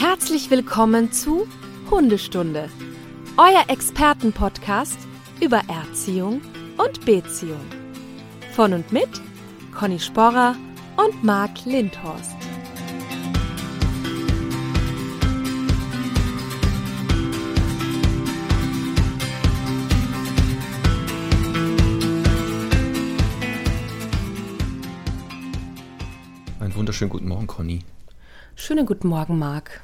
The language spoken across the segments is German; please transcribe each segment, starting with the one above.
Herzlich willkommen zu Hundestunde, euer Expertenpodcast über Erziehung und Beziehung. Von und mit Conny Sporrer und Marc Lindhorst. Einen wunderschönen guten Morgen, Conny. Schönen guten Morgen, Marc.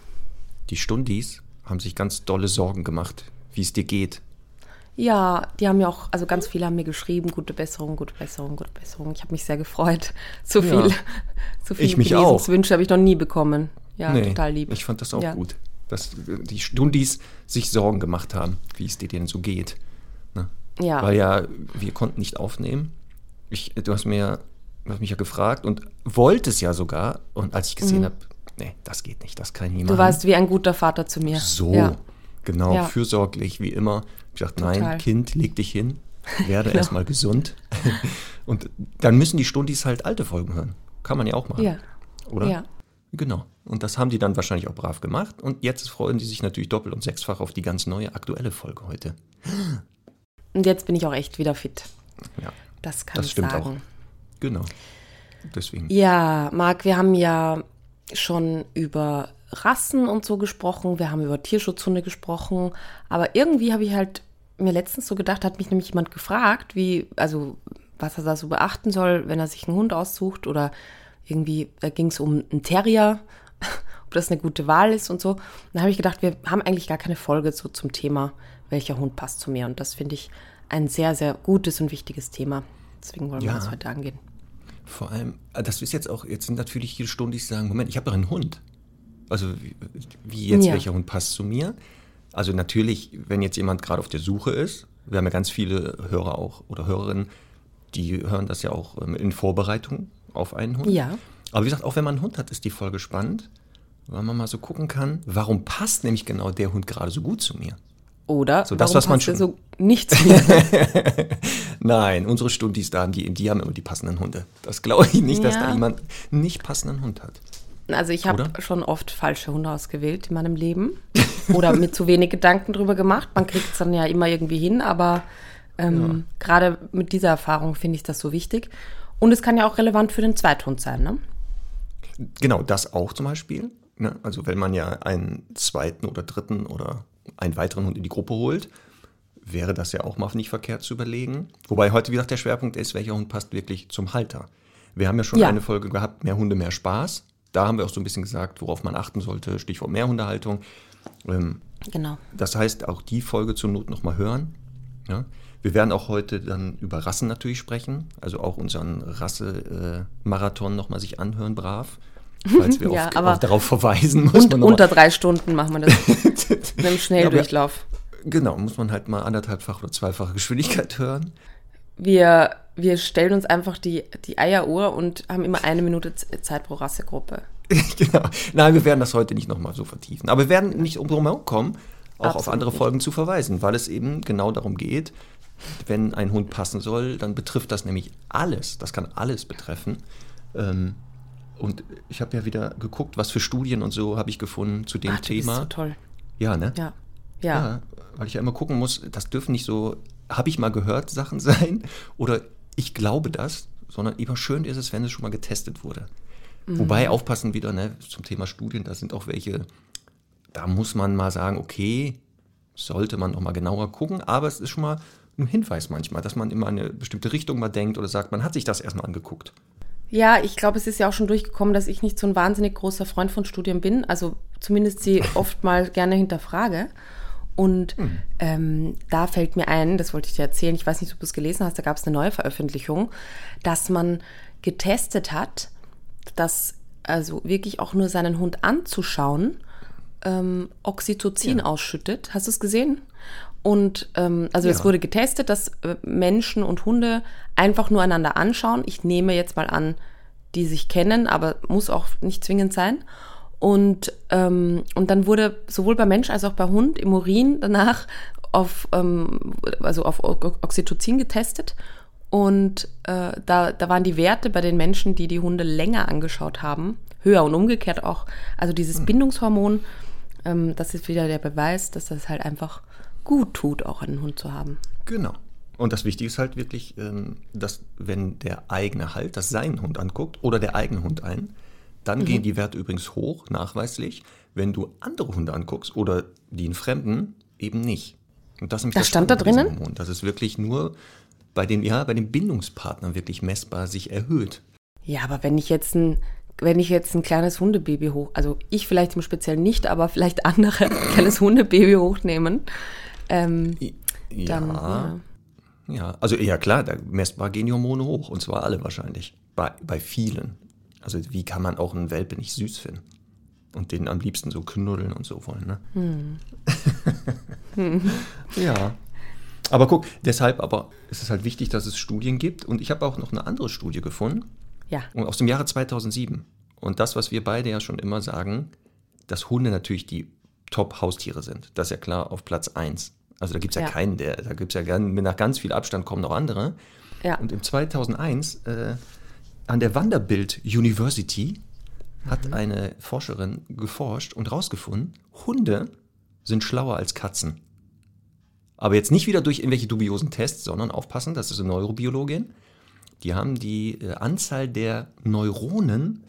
Die Stundis haben sich ganz dolle Sorgen gemacht, wie es dir geht. Ja, die haben ja auch, also ganz viele haben mir geschrieben, gute Besserung, gute Besserung, gute Besserung. Ich habe mich sehr gefreut. So Ja. viel, so viele Ich mich auch. Wünsche habe ich noch nie bekommen. Ja, Nee, total lieb. Ich fand das auch Ja. gut, dass äh, die Stundis sich Sorgen gemacht haben, wie es dir denn so geht. Ne? Ja. Weil ja, wir konnten nicht aufnehmen. Ich, du hast mir, du hast mich ja gefragt und wolltest ja sogar. Und als ich gesehen habe, nee, das geht nicht, das kann ich nie Mhm. Du warst wie ein guter Vater zu mir. So, Ja. genau, Ja. fürsorglich wie immer. Ich gesagt, Total. nein, Kind, leg dich hin, werde Genau. erstmal gesund. Und dann müssen die Stundis halt alte Folgen hören. Kann man ja auch machen. Ja. Oder? Ja. Genau. Und das haben die dann wahrscheinlich auch brav gemacht. Und jetzt freuen die sich natürlich doppelt und sechsfach auf die ganz neue aktuelle Folge heute. Und jetzt bin ich auch echt wieder fit. Ja, Das kann das ich stimmt sagen. auch. Genau. Deswegen. Ja, Marc, wir haben ja schon über Rassen und so gesprochen, wir haben über Tierschutzhunde gesprochen, aber irgendwie habe ich halt mir letztens so gedacht, hat mich nämlich jemand gefragt, wie, also was er da so beachten soll, wenn er sich einen Hund aussucht oder irgendwie, da ging es um einen Terrier, ob das eine gute Wahl ist und so. Und da habe ich gedacht, wir haben eigentlich gar keine Folge so zum Thema, welcher Hund passt zu mir und das finde ich ein sehr, sehr gutes und wichtiges Thema. Deswegen wollen wir Ja. das heute angehen. Vor allem, äh, das ist jetzt auch, jetzt sind natürlich viele Stundis, die sagen, Moment, ich habe doch einen Hund. Also wie, wie jetzt, Ja. welcher Hund passt zu mir? Also natürlich, wenn jetzt jemand gerade auf der Suche ist, wir haben ja ganz viele Hörer auch oder Hörerinnen, die hören das ja auch ähm, in Vorbereitung auf einen Hund. Ja. Aber wie gesagt, auch wenn man einen Hund hat, ist die Folge spannend, weil man mal so gucken kann, warum passt nämlich genau der Hund gerade so gut zu mir? Oder So das, warum was man schon- so nicht zu mir? Nein, unsere Stundis da, die, die haben immer die passenden Hunde. Das glaube ich nicht, dass Ja. da jemand nicht passenden Hund hat. Also ich habe schon oft falsche Hunde ausgewählt in meinem Leben oder mir zu wenig Gedanken drüber gemacht. Man kriegt es dann ja immer irgendwie hin, aber ähm, gerade mit dieser Erfahrung finde ich das so wichtig. Und es kann ja auch relevant für den Zweithund sein, ne? Genau, das auch zum Beispiel. Ne? Also wenn man ja einen zweiten oder dritten oder einen weiteren Hund in die Gruppe holt, wäre das ja auch mal nicht verkehrt zu überlegen. Wobei heute, wie gesagt, der Schwerpunkt ist, welcher Hund passt wirklich zum Halter. Wir haben ja schon Ja. eine Folge gehabt, mehr Hunde, mehr Spaß. Da haben wir auch so ein bisschen gesagt, worauf man achten sollte, Stichwort Mehrhundehaltung. Ähm, Genau. das heißt, auch die Folge zur Not nochmal hören. Ja? Wir werden auch heute dann über Rassen natürlich sprechen, also auch unseren Rasse-Marathon nochmal sich anhören, brav. Falls wir Ja, auf, darauf verweisen, muss Und man noch unter drei Stunden machen wir das mit einem Ja, Schnelldurchlauf. Genau, muss man halt mal anderthalbfach oder zweifache Geschwindigkeit hören. Wir, wir stellen uns einfach die, die Eieruhr und haben immer eine Minute Zeit pro Rassegruppe. genau. Nein, wir werden das heute nicht nochmal so vertiefen. Aber wir werden nicht um drum herum kommen, auch auf Absolut andere nicht. Folgen zu verweisen, weil es eben genau darum geht, wenn ein Hund passen soll, dann betrifft das nämlich alles. Das kann alles betreffen. Ähm, und ich habe ja wieder geguckt, was für Studien und so habe ich gefunden zu dem Ach, Thema. so toll. Ja, ne? Ja. Ja. Ja, weil ich ja immer gucken muss, das dürfen nicht so, habe ich mal gehört, Sachen sein oder ich glaube das, sondern immer schön ist es, wenn es schon mal getestet wurde. Mhm. Wobei aufpassen wieder, ne, zum Thema Studien, da sind auch welche, da muss man mal sagen, okay, sollte man noch mal genauer gucken, aber es ist schon mal ein Hinweis manchmal, dass man immer in eine bestimmte Richtung mal denkt oder sagt, man hat sich das erstmal angeguckt. Ja, ich glaube, es ist ja auch schon durchgekommen, dass ich nicht so ein wahnsinnig großer Freund von Studien bin. Also zumindest sie oft mal gerne hinterfrage. Und ähm, da fällt mir ein, das wollte ich dir erzählen, ich weiß nicht, ob du es gelesen hast, da gab es eine neue Veröffentlichung, dass man getestet hat, dass also wirklich auch nur seinen Hund anzuschauen, ähm, Oxytocin ausschüttet. Hast du es gesehen? Und ähm, also es Ja. wurde getestet, dass äh, Menschen und Hunde einfach nur einander anschauen. Ich nehme jetzt mal an, die sich kennen, aber muss auch nicht zwingend sein. Und, ähm, und dann wurde sowohl bei Mensch als auch bei Hund im Urin danach auf, ähm, also auf Oxytocin getestet. Und äh, da, da waren die Werte bei den Menschen, die die Hunde länger angeschaut haben, höher und umgekehrt auch. Also dieses mhm. Bindungshormon, ähm, das ist wieder der Beweis, dass das halt einfach gut tut, auch einen Hund zu haben. Genau. Und das Wichtige ist halt wirklich, ähm, dass wenn der eigene halt das seinen Hund anguckt oder der eigene Hund ein, dann mhm. gehen die Werte übrigens hoch, nachweislich. Wenn du andere Hunde anguckst oder die in Fremden, eben nicht. Und das, das stand da drinnen? Hormon. Das ist wirklich nur bei den, ja, bei den Bindungspartnern wirklich messbar sich erhöht. Ja, aber wenn ich jetzt ein, wenn ich jetzt ein kleines Hundebaby hoch, also ich vielleicht im Speziellen nicht, aber vielleicht andere ein kleines Hundebaby hochnehmen, ähm, ja, dann, ja. ja. also ja klar, da messbar gehen die Hormone hoch und zwar alle wahrscheinlich, bei, bei vielen. Also wie kann man auch einen Welpe nicht süß finden? Und den am liebsten so knuddeln und so wollen, ne? Hm. hm. ja. Aber guck, deshalb aber ist es halt wichtig, dass es Studien gibt. Und ich habe auch noch eine andere Studie gefunden. Ja. Aus dem Jahre 2007. Und das, was wir beide ja schon immer sagen, dass Hunde natürlich die Top-Haustiere sind. Das ist ja klar auf Platz 1. Also da gibt es ja, ja, keinen, der, da gibt es ja gern, nach ganz viel Abstand kommen noch andere. Ja. Und im 2001 äh, an der Vanderbilt University hat mhm. eine Forscherin geforscht und herausgefunden, Hunde sind schlauer als Katzen. Aber jetzt nicht wieder durch irgendwelche dubiosen Tests, sondern aufpassen, das ist eine Neurobiologin. Die haben die äh, Anzahl der Neuronen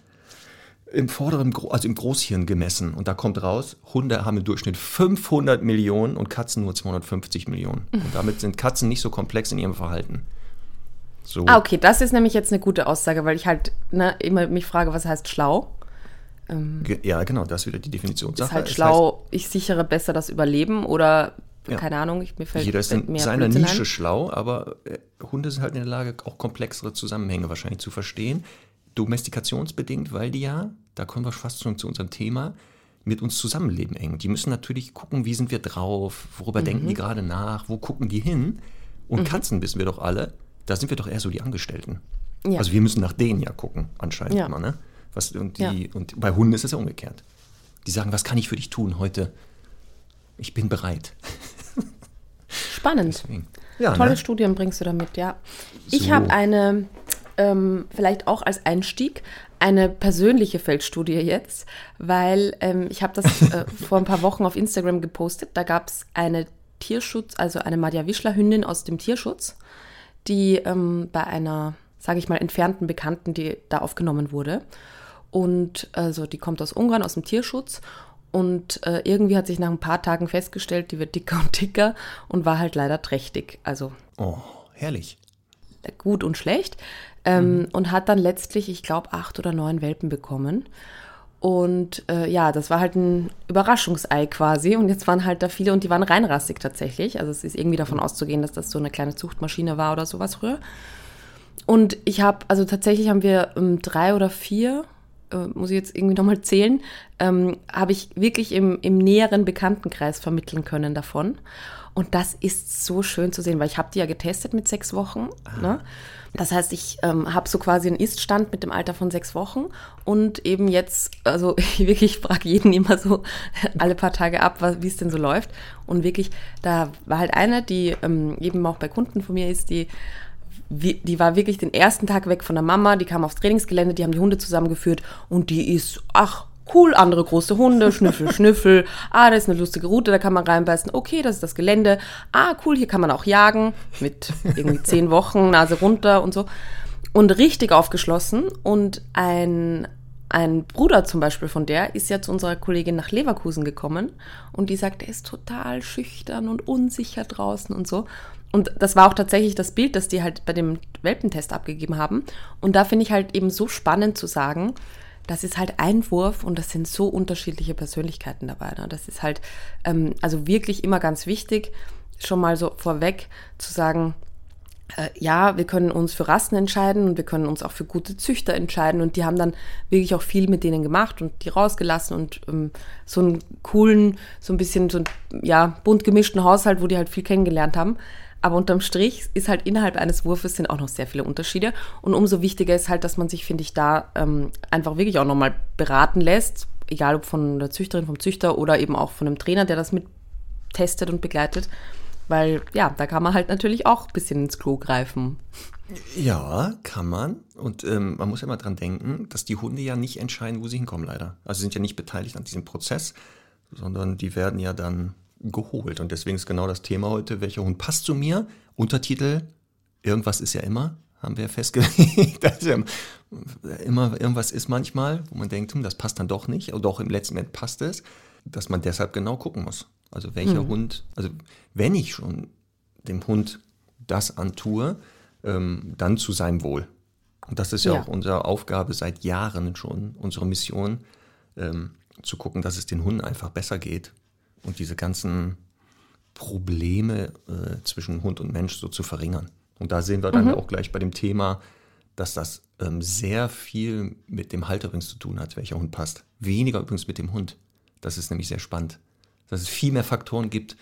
im vorderen, also im Großhirn gemessen. Und da kommt raus, Hunde haben im Durchschnitt 500 Millionen und Katzen nur 250 Millionen. Und damit sind Katzen nicht so komplex in ihrem Verhalten. So. Ah, okay, das ist nämlich jetzt eine gute Aussage, weil ich halt ne, immer mich frage, was heißt schlau? Ähm, ja, genau, das ist wieder die Definitionssache. Ist halt schlau, heißt, ich sichere besser das Überleben oder ja. keine Ahnung, ich, mir fällt Jeder ist in seiner Nische ein. schlau, aber äh, Hunde sind halt in der Lage, auch komplexere Zusammenhänge wahrscheinlich zu verstehen. Domestikationsbedingt, weil die ja, da kommen wir fast schon zu unserem Thema, mit uns zusammenleben eng. Die müssen natürlich gucken, wie sind wir drauf, worüber mhm. denken die gerade nach, wo gucken die hin. Und mhm. Katzen wissen wir doch alle, da sind wir doch eher so die Angestellten. Ja. Also wir müssen nach denen ja gucken, anscheinend ja. immer, ne? Was, und, die, ja. und bei Hunden ist es ja umgekehrt. Die sagen, was kann ich für dich tun heute? Ich bin bereit. Spannend. Ja, Tolle ne? Studien bringst du damit, ja. So. Ich habe eine, ähm, vielleicht auch als Einstieg, eine persönliche Feldstudie jetzt, weil ähm, ich habe das äh, vor ein paar Wochen auf Instagram gepostet. Da gab es eine Tierschutz, also eine Madja Wischler Hündin aus dem Tierschutz, die ähm, bei einer, sage ich mal, entfernten Bekannten, die da aufgenommen wurde. Und also die kommt aus Ungarn, aus dem Tierschutz. Und äh, irgendwie hat sich nach ein paar Tagen festgestellt, die wird dicker und dicker und war halt leider trächtig. Also. Oh, herrlich. Gut und schlecht. Ähm, mhm. Und hat dann letztlich, ich glaube, acht oder neun Welpen bekommen. Und äh, ja, das war halt ein Überraschungsei quasi. Und jetzt waren halt da viele und die waren reinrassig tatsächlich. Also es ist irgendwie davon auszugehen, dass das so eine kleine Zuchtmaschine war oder sowas früher. Und ich habe, also tatsächlich haben wir ähm, drei oder vier, äh, muss ich jetzt irgendwie nochmal zählen, ähm, habe ich wirklich im, im näheren Bekanntenkreis vermitteln können davon. Und das ist so schön zu sehen, weil ich habe die ja getestet mit sechs Wochen. Ne? Das heißt, ich ähm, habe so quasi einen Iststand mit dem Alter von sechs Wochen und eben jetzt, also ich wirklich frage jeden immer so alle paar Tage ab, wie es denn so läuft. Und wirklich, da war halt eine, die ähm, eben auch bei Kunden von mir ist, die die war wirklich den ersten Tag weg von der Mama, die kam aufs Trainingsgelände, die haben die Hunde zusammengeführt und die ist, ach, cool, andere große Hunde, Schnüffel, Schnüffel. Ah, da ist eine lustige Route, da kann man reinbeißen. Okay, das ist das Gelände. Ah, cool, hier kann man auch jagen mit irgendwie zehn Wochen, Nase runter und so. Und richtig aufgeschlossen. Und ein, ein Bruder zum Beispiel von der ist ja zu unserer Kollegin nach Leverkusen gekommen und die sagt, er ist total schüchtern und unsicher draußen und so. Und das war auch tatsächlich das Bild, das die halt bei dem Welpentest abgegeben haben. Und da finde ich halt eben so spannend zu sagen, das ist halt Einwurf und das sind so unterschiedliche Persönlichkeiten dabei. Ne? Das ist halt ähm, also wirklich immer ganz wichtig, schon mal so vorweg zu sagen, äh, ja, wir können uns für Rassen entscheiden und wir können uns auch für gute Züchter entscheiden und die haben dann wirklich auch viel mit denen gemacht und die rausgelassen und ähm, so einen coolen, so ein bisschen so einen, ja, bunt gemischten Haushalt, wo die halt viel kennengelernt haben. Aber unterm Strich ist halt innerhalb eines Wurfes sind auch noch sehr viele Unterschiede. Und umso wichtiger ist halt, dass man sich, finde ich, da ähm, einfach wirklich auch nochmal beraten lässt. Egal ob von der Züchterin, vom Züchter oder eben auch von einem Trainer, der das mit testet und begleitet. Weil ja, da kann man halt natürlich auch ein bisschen ins Klo greifen. Ja, kann man. Und ähm, man muss ja mal dran denken, dass die Hunde ja nicht entscheiden, wo sie hinkommen, leider. Also sie sind ja nicht beteiligt an diesem Prozess, sondern die werden ja dann geholt. Und deswegen ist genau das Thema heute, welcher Hund passt zu mir? Untertitel, irgendwas ist ja immer, haben wir festgelegt. ja immer, irgendwas ist manchmal, wo man denkt, hm, das passt dann doch nicht. Oder doch im letzten Moment passt es, dass man deshalb genau gucken muss. Also welcher mhm. Hund, also wenn ich schon dem Hund das antue, ähm, dann zu seinem Wohl. Und das ist ja, ja, auch unsere Aufgabe seit Jahren schon, unsere Mission, ähm, zu gucken, dass es den Hunden einfach besser geht und diese ganzen Probleme äh, zwischen Hund und Mensch so zu verringern. Und da sehen wir dann mhm. auch gleich bei dem Thema, dass das ähm, sehr viel mit dem Halter übrigens zu tun hat, welcher Hund passt. Weniger übrigens mit dem Hund. Das ist nämlich sehr spannend. Dass es viel mehr Faktoren gibt,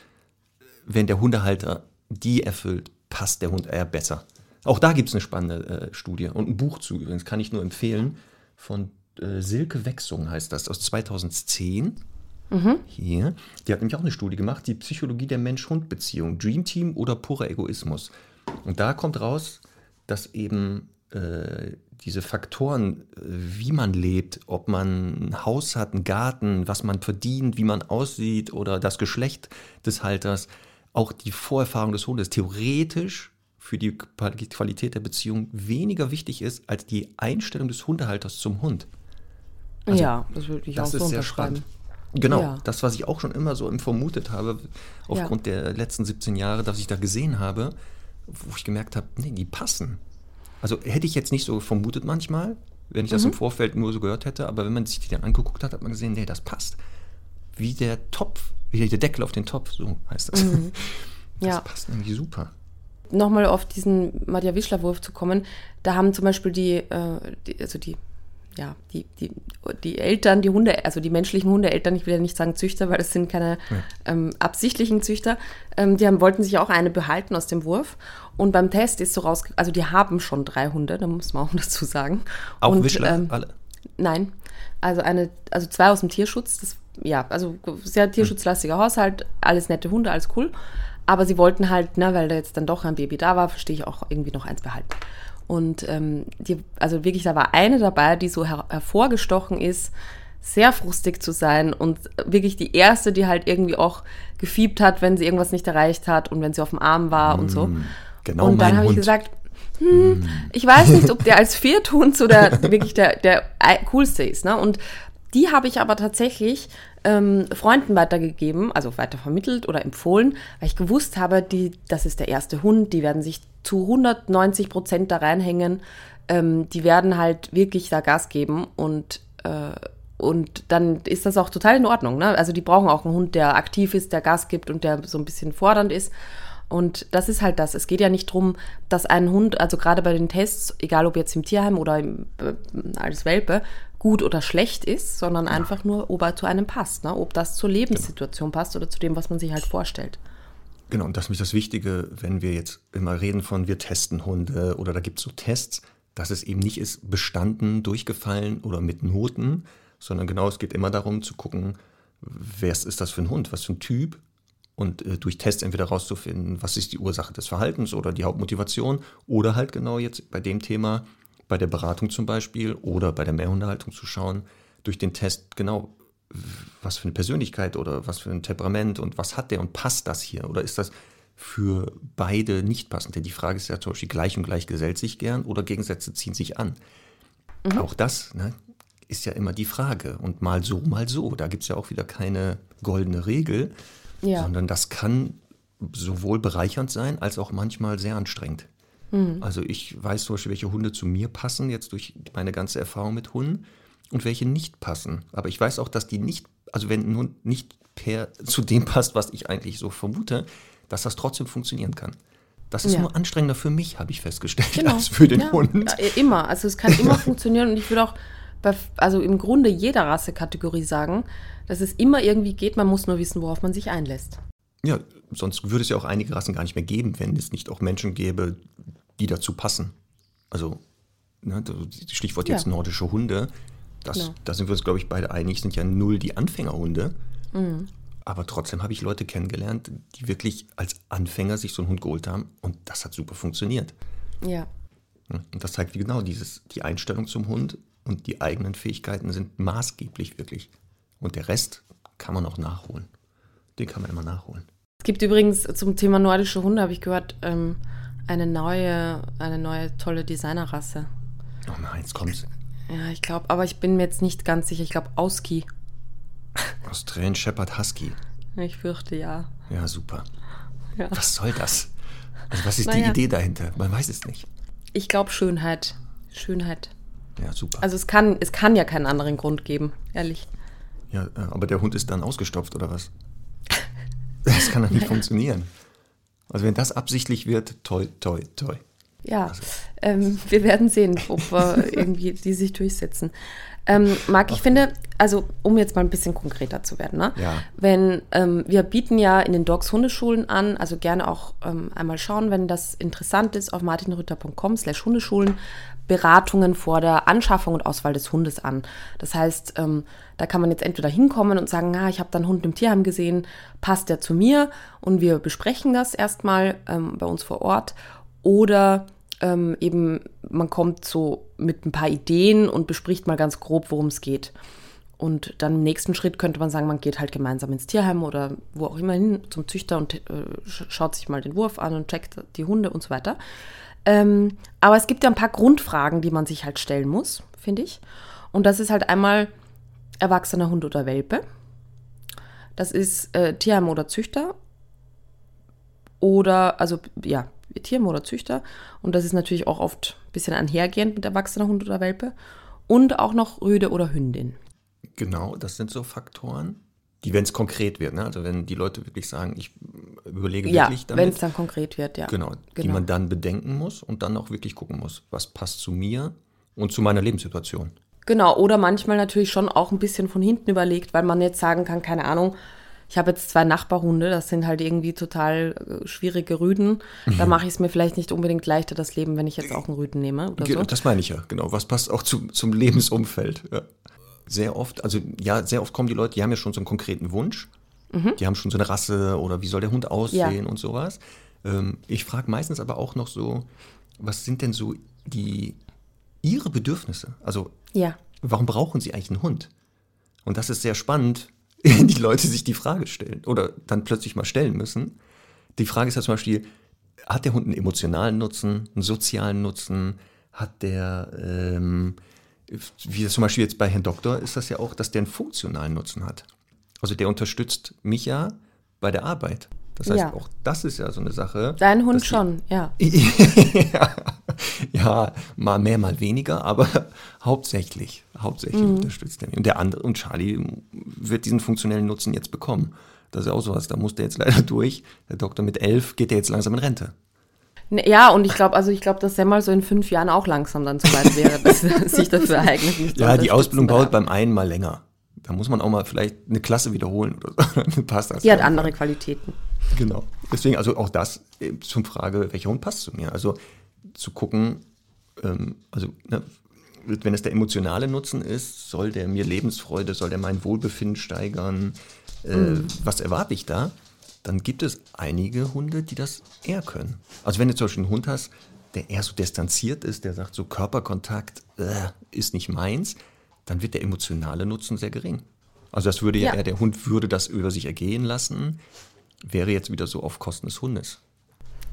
wenn der Hundehalter die erfüllt, passt der Hund eher besser. Auch da gibt es eine spannende äh, Studie und ein Buch zu übrigens, kann ich nur empfehlen, von äh, Silke Wechsung heißt das, aus 2010. Mhm. Hier. Die hat nämlich auch eine Studie gemacht, die Psychologie der Mensch-Hund-Beziehung, Dream Team oder purer Egoismus. Und da kommt raus, dass eben äh, diese Faktoren, äh, wie man lebt, ob man ein Haus hat, einen Garten, was man verdient, wie man aussieht oder das Geschlecht des Halters, auch die Vorerfahrung des Hundes theoretisch für die Qualität der Beziehung weniger wichtig ist als die Einstellung des Hundehalters zum Hund. Also, ja, das würde ich das auch so sehr spannend. Genau, ja. das, was ich auch schon immer so vermutet habe, aufgrund ja. der letzten 17 Jahre, dass ich da gesehen habe, wo ich gemerkt habe, nee, die passen. Also hätte ich jetzt nicht so vermutet manchmal, wenn ich das mhm. im Vorfeld nur so gehört hätte, aber wenn man sich die dann angeguckt hat, hat man gesehen, nee, das passt. Wie der Topf, wie der Deckel auf den Topf, so heißt das. Mhm. Das ja. passt nämlich super. Nochmal auf diesen Madja Wischler-Wurf zu kommen, da haben zum Beispiel die, äh, die also die ja, die, die, die Eltern, die Hunde, also die menschlichen Hundeeltern, ich will ja nicht sagen Züchter, weil das sind keine ja. ähm, absichtlichen Züchter, ähm, die haben, wollten sich auch eine behalten aus dem Wurf. Und beim Test ist so raus, also die haben schon drei Hunde, da muss man auch dazu sagen. Auch und, Wischler, ähm, alle? Nein, also eine, also zwei aus dem Tierschutz, das, ja, also sehr tierschutzlastiger Haushalt, alles nette Hunde, alles cool. Aber sie wollten halt, ne, weil da jetzt dann doch ein Baby da war, verstehe ich auch irgendwie noch eins behalten. Und ähm, die, also wirklich, da war eine dabei, die so her hervorgestochen ist, sehr frustig zu sein und wirklich die erste, die halt irgendwie auch gefiebt hat, wenn sie irgendwas nicht erreicht hat und wenn sie auf dem Arm war und so. Mm, genau. Und dann habe ich gesagt, hm, mm. ich weiß nicht, ob der als Vierthund so der wirklich der, der coolste ist. Ne? Und die habe ich aber tatsächlich ähm, Freunden weitergegeben, also weitervermittelt oder empfohlen, weil ich gewusst habe, die, das ist der erste Hund, die werden sich zu 190 Prozent da reinhängen. Ähm, die werden halt wirklich da Gas geben und äh, und dann ist das auch total in Ordnung. Ne? Also die brauchen auch einen Hund, der aktiv ist, der Gas gibt und der so ein bisschen fordernd ist. Und das ist halt das. Es geht ja nicht darum, dass ein Hund, also gerade bei den Tests, egal ob jetzt im Tierheim oder im, äh, als Welpe, gut oder schlecht ist, sondern ja. einfach nur, ob er zu einem passt, ne? ob das zur Lebenssituation genau. passt oder zu dem, was man sich halt vorstellt. Genau, und das ist mich das Wichtige, wenn wir jetzt immer reden von, wir testen Hunde oder da gibt es so Tests, dass es eben nicht ist, bestanden, durchgefallen oder mit Noten, sondern genau, es geht immer darum zu gucken, wer ist das für ein Hund, was für ein Typ und äh, durch Tests entweder herauszufinden, was ist die Ursache des Verhaltens oder die Hauptmotivation oder halt genau jetzt bei dem Thema, bei der Beratung zum Beispiel oder bei der Mehrhundehaltung zu schauen, durch den Test genau, was für eine Persönlichkeit oder was für ein Temperament und was hat der und passt das hier? Oder ist das für beide nicht passend? Denn die Frage ist ja zum Beispiel, gleich und gleich gesellt sich gern oder Gegensätze ziehen sich an. Mhm. Auch das ne, ist ja immer die Frage. Und mal so, mal so. Da gibt es ja auch wieder keine goldene Regel, ja. sondern das kann sowohl bereichernd sein als auch manchmal sehr anstrengend. Mhm. Also ich weiß zum Beispiel, welche Hunde zu mir passen, jetzt durch meine ganze Erfahrung mit Hunden und welche nicht passen. Aber ich weiß auch, dass die nicht, also wenn ein Hund nicht per, zu dem passt, was ich eigentlich so vermute, dass das trotzdem funktionieren kann. Das ist ja. nur anstrengender für mich, habe ich festgestellt, genau. als für den ja. Hund. Ja, immer. Also es kann immer funktionieren und ich würde auch bei, also im Grunde jeder Rassekategorie sagen, dass es immer irgendwie geht, man muss nur wissen, worauf man sich einlässt. Ja, sonst würde es ja auch einige Rassen gar nicht mehr geben, wenn es nicht auch Menschen gäbe, die dazu passen. Also, ne, Stichwort jetzt ja. nordische Hunde, das, genau. da sind wir uns, glaube ich, beide einig, sind ja null die Anfängerhunde. Mhm. Aber trotzdem habe ich Leute kennengelernt, die wirklich als Anfänger sich so einen Hund geholt haben und das hat super funktioniert. Ja. Und das zeigt, wie genau dieses, die Einstellung zum Hund und die eigenen Fähigkeiten sind maßgeblich wirklich. Und der Rest kann man auch nachholen. Den kann man immer nachholen. Es gibt übrigens zum Thema nordische Hunde, habe ich gehört, ähm, eine neue, eine neue tolle Designerrasse. Oh nein, jetzt kommt's. Ja, ich glaube, aber ich bin mir jetzt nicht ganz sicher. Ich glaube, Auski. Australian Shepherd Husky. Ich fürchte ja. Ja, super. ja. Was soll das? Also was ist Naja. die Idee dahinter? Man weiß es nicht. Ich glaube Schönheit. Schönheit. Ja, super. Also es kann, es kann ja keinen anderen Grund geben, ehrlich. ja, äh, aber der Hund ist dann ausgestopft oder was? Das kann doch nicht funktionieren. Also wenn das absichtlich wird, toi, toi, toi. Ja, ähm, wir werden sehen, ob wir irgendwie die sich durchsetzen. Ähm, Marc, ich finde, also um jetzt mal ein bisschen konkreter zu werden, ne? Ja. Wenn ähm, wir bieten ja in den Dogs Hundeschulen an, also gerne auch ähm, einmal schauen, wenn das interessant ist, auf martinrütter.com slash Hundeschulen Beratungen vor der Anschaffung und Auswahl des Hundes an. Das heißt, ähm, da kann man jetzt entweder hinkommen und sagen, na, ich habe da einen Hund im Tierheim gesehen, passt der zu mir? Und wir besprechen das erstmal ähm, bei uns vor Ort. Oder ähm, eben, man kommt so mit ein paar Ideen und bespricht mal ganz grob, worum es geht. Und dann im nächsten Schritt könnte man sagen, man geht halt gemeinsam ins Tierheim oder wo auch immer hin zum Züchter und äh, sch- schaut sich mal den Wurf an und checkt die Hunde und so weiter. Ähm, aber es gibt ja ein paar Grundfragen, die man sich halt stellen muss, finde ich. Und das ist halt einmal erwachsener Hund oder Welpe. Das ist äh, Tierheim oder Züchter. Oder, also ja, Tierheim oder Züchter. Und das ist natürlich auch oft ein bisschen einhergehend mit erwachsener Hund oder Welpe. Und auch noch Rüde oder Hündin. Genau, das sind so Faktoren, die, wenn es konkret wird, ne? also wenn die Leute wirklich sagen, ich überlege Ja, wirklich wenn damit, es dann konkret wird, ja. genau, die genau. man dann bedenken muss und dann auch wirklich gucken muss, was passt zu mir und zu meiner Lebenssituation. Genau, oder manchmal natürlich schon auch ein bisschen von hinten überlegt, weil man jetzt sagen kann, keine Ahnung, ich habe jetzt zwei Nachbarhunde, das sind halt irgendwie total äh, schwierige Rüden. Mhm. Da mache ich es mir vielleicht nicht unbedingt leichter, das Leben, wenn ich jetzt auch einen Rüden nehme oder so. Das meine ich ja, genau. Was passt auch zu, zum Lebensumfeld? Ja. Sehr oft, also ja, sehr oft kommen die Leute, die haben ja schon so einen konkreten Wunsch. Die haben schon so eine Rasse oder wie soll der Hund aussehen Ja. und sowas. Ähm, ich frage meistens aber auch noch so, was sind denn so die ihre Bedürfnisse? Also Ja, warum brauchen sie eigentlich einen Hund? Und das ist sehr spannend, wenn die Leute sich die Frage stellen oder dann plötzlich mal stellen müssen. Die Frage ist ja zum Beispiel, hat der Hund einen emotionalen Nutzen, einen sozialen Nutzen? Hat der, ähm, wie zum Beispiel jetzt bei Herrn Doktor, ist das ja auch, dass der einen funktionalen Nutzen hat. Also der unterstützt mich ja bei der Arbeit. Das heißt, Ja. auch das ist ja so eine Sache. dein Hund die- schon, ja. ja, ja, mal mehr, mal weniger, aber hauptsächlich, hauptsächlich Mhm. unterstützt er mich. Und der andere, und Charlie wird diesen funktionellen Nutzen jetzt bekommen. Das ist auch sowas, da muss der jetzt leider durch. Der Doktor mit elf geht der jetzt langsam in Rente. Ne, Ja, und ich glaube, also ich glaube, dass Semmel so in fünf Jahren auch langsam dann so weit wäre, dass sich dafür eignet. mich zu Ja, die Ausbildung dauert der beim einen mal länger. Da muss man auch mal vielleicht eine Klasse wiederholen oder so. Passt das. Die hat andere Qualitäten. Genau. Deswegen, also auch das äh, zum Frage, welcher Hund passt zu mir. Also zu gucken, ähm, also ne, wenn es der emotionale Nutzen ist, soll der mir Lebensfreude, soll der mein Wohlbefinden steigern, äh, was erwarte ich da? Dann gibt es einige Hunde, die das eher können. Also wenn du zum Beispiel einen Hund hast, der eher so distanziert ist, der sagt so Körperkontakt äh, ist nicht meins, dann wird der emotionale Nutzen sehr gering. Also das würde ja, Ja. eher, der Hund würde das über sich ergehen lassen, wäre jetzt wieder so auf Kosten des Hundes.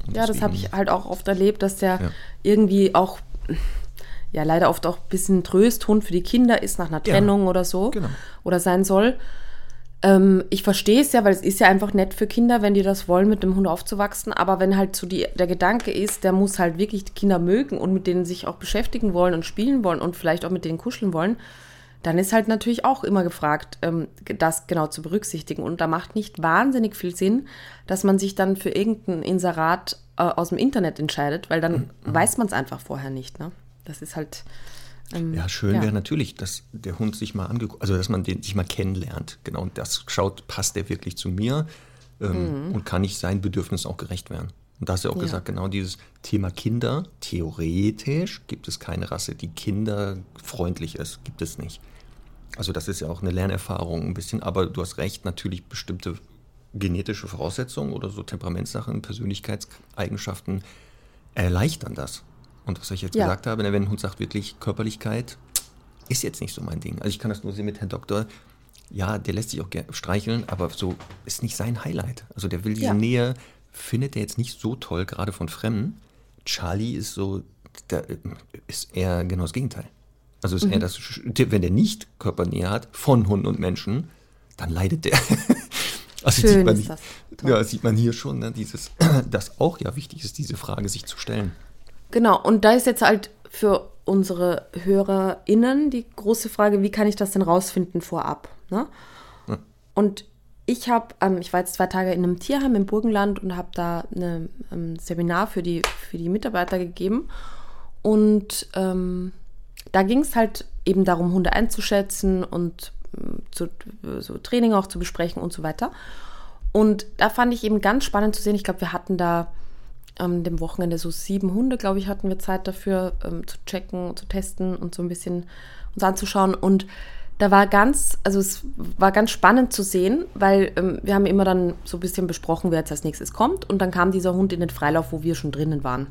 Und Ja, das habe ich halt auch oft erlebt, dass der Ja. irgendwie auch, ja, leider oft auch ein bisschen Trösthund für die Kinder ist nach einer Ja, Trennung oder so. genau. Oder sein soll. Ähm, ich verstehe es ja, weil es ist ja einfach nett für Kinder, wenn die das wollen, mit dem Hund aufzuwachsen. Aber wenn halt so die, der Gedanke ist, der muss halt wirklich die Kinder mögen und mit denen sich auch beschäftigen wollen und spielen wollen und vielleicht auch mit denen kuscheln wollen, dann ist halt natürlich auch immer gefragt, ähm, das genau zu berücksichtigen. Und da macht nicht wahnsinnig viel Sinn, dass man sich dann für irgendein Inserat äh, aus dem Internet entscheidet, weil dann Mhm. weiß man es einfach vorher nicht. Ne? Das ist halt. Ähm, Ja, schön ja. wäre natürlich, dass der Hund sich mal angeguckt, also dass man den sich mal kennenlernt, genau, und das schaut, passt der wirklich zu mir ähm, und kann ich seinen Bedürfnissen auch gerecht werden. Und da hast du ja auch Mhm. Ja. gesagt, genau dieses Thema Kinder, theoretisch gibt es keine Rasse, die kinderfreundlich ist, gibt es nicht. Also das ist ja auch eine Lernerfahrung ein bisschen, aber du hast recht, natürlich bestimmte genetische Voraussetzungen oder so Temperamentssachen, Persönlichkeitseigenschaften erleichtern das. Und was ich jetzt ja. gesagt habe, wenn ein Hund sagt wirklich Körperlichkeit, ist jetzt nicht so mein Ding. Also ich kann das nur sehen mit Herrn Doktor. Ja, der lässt sich auch gerne streicheln, aber so ist nicht sein Highlight. Also der will diese ja. Nähe, findet er jetzt nicht so toll, gerade von Fremden. Charlie ist so, da ist eher genau das Gegenteil. Also ist mhm. er das, wenn der nicht Körpernähe hat von Hunden und Menschen, dann leidet der. also Schön sieht man, ist das. Ja, sieht man hier schon, ne, dieses, dass auch ja wichtig ist, diese Frage sich zu stellen. Genau, und da ist jetzt halt für unsere HörerInnen die große Frage, wie kann ich das denn rausfinden vorab? Ne? Ja. Und ich habe, ähm, ich war jetzt zwei Tage in einem Tierheim im Burgenland und habe da ein ähm, Seminar für die, für die Mitarbeiter gegeben. Und ähm, da ging es halt eben darum, Hunde einzuschätzen und ähm, zu, so Training auch zu besprechen und so weiter. Und da fand ich eben ganz spannend zu sehen. Ich glaube, wir hatten da am dem Wochenende so sieben Hunde, glaube ich, hatten wir Zeit dafür ähm, zu checken, zu testen und so ein bisschen uns anzuschauen. Und da war ganz, also es war ganz spannend zu sehen, weil ähm, wir haben immer dann so ein bisschen besprochen, wer jetzt als nächstes kommt. Und dann kam dieser Hund in den Freilauf, wo wir schon drinnen waren.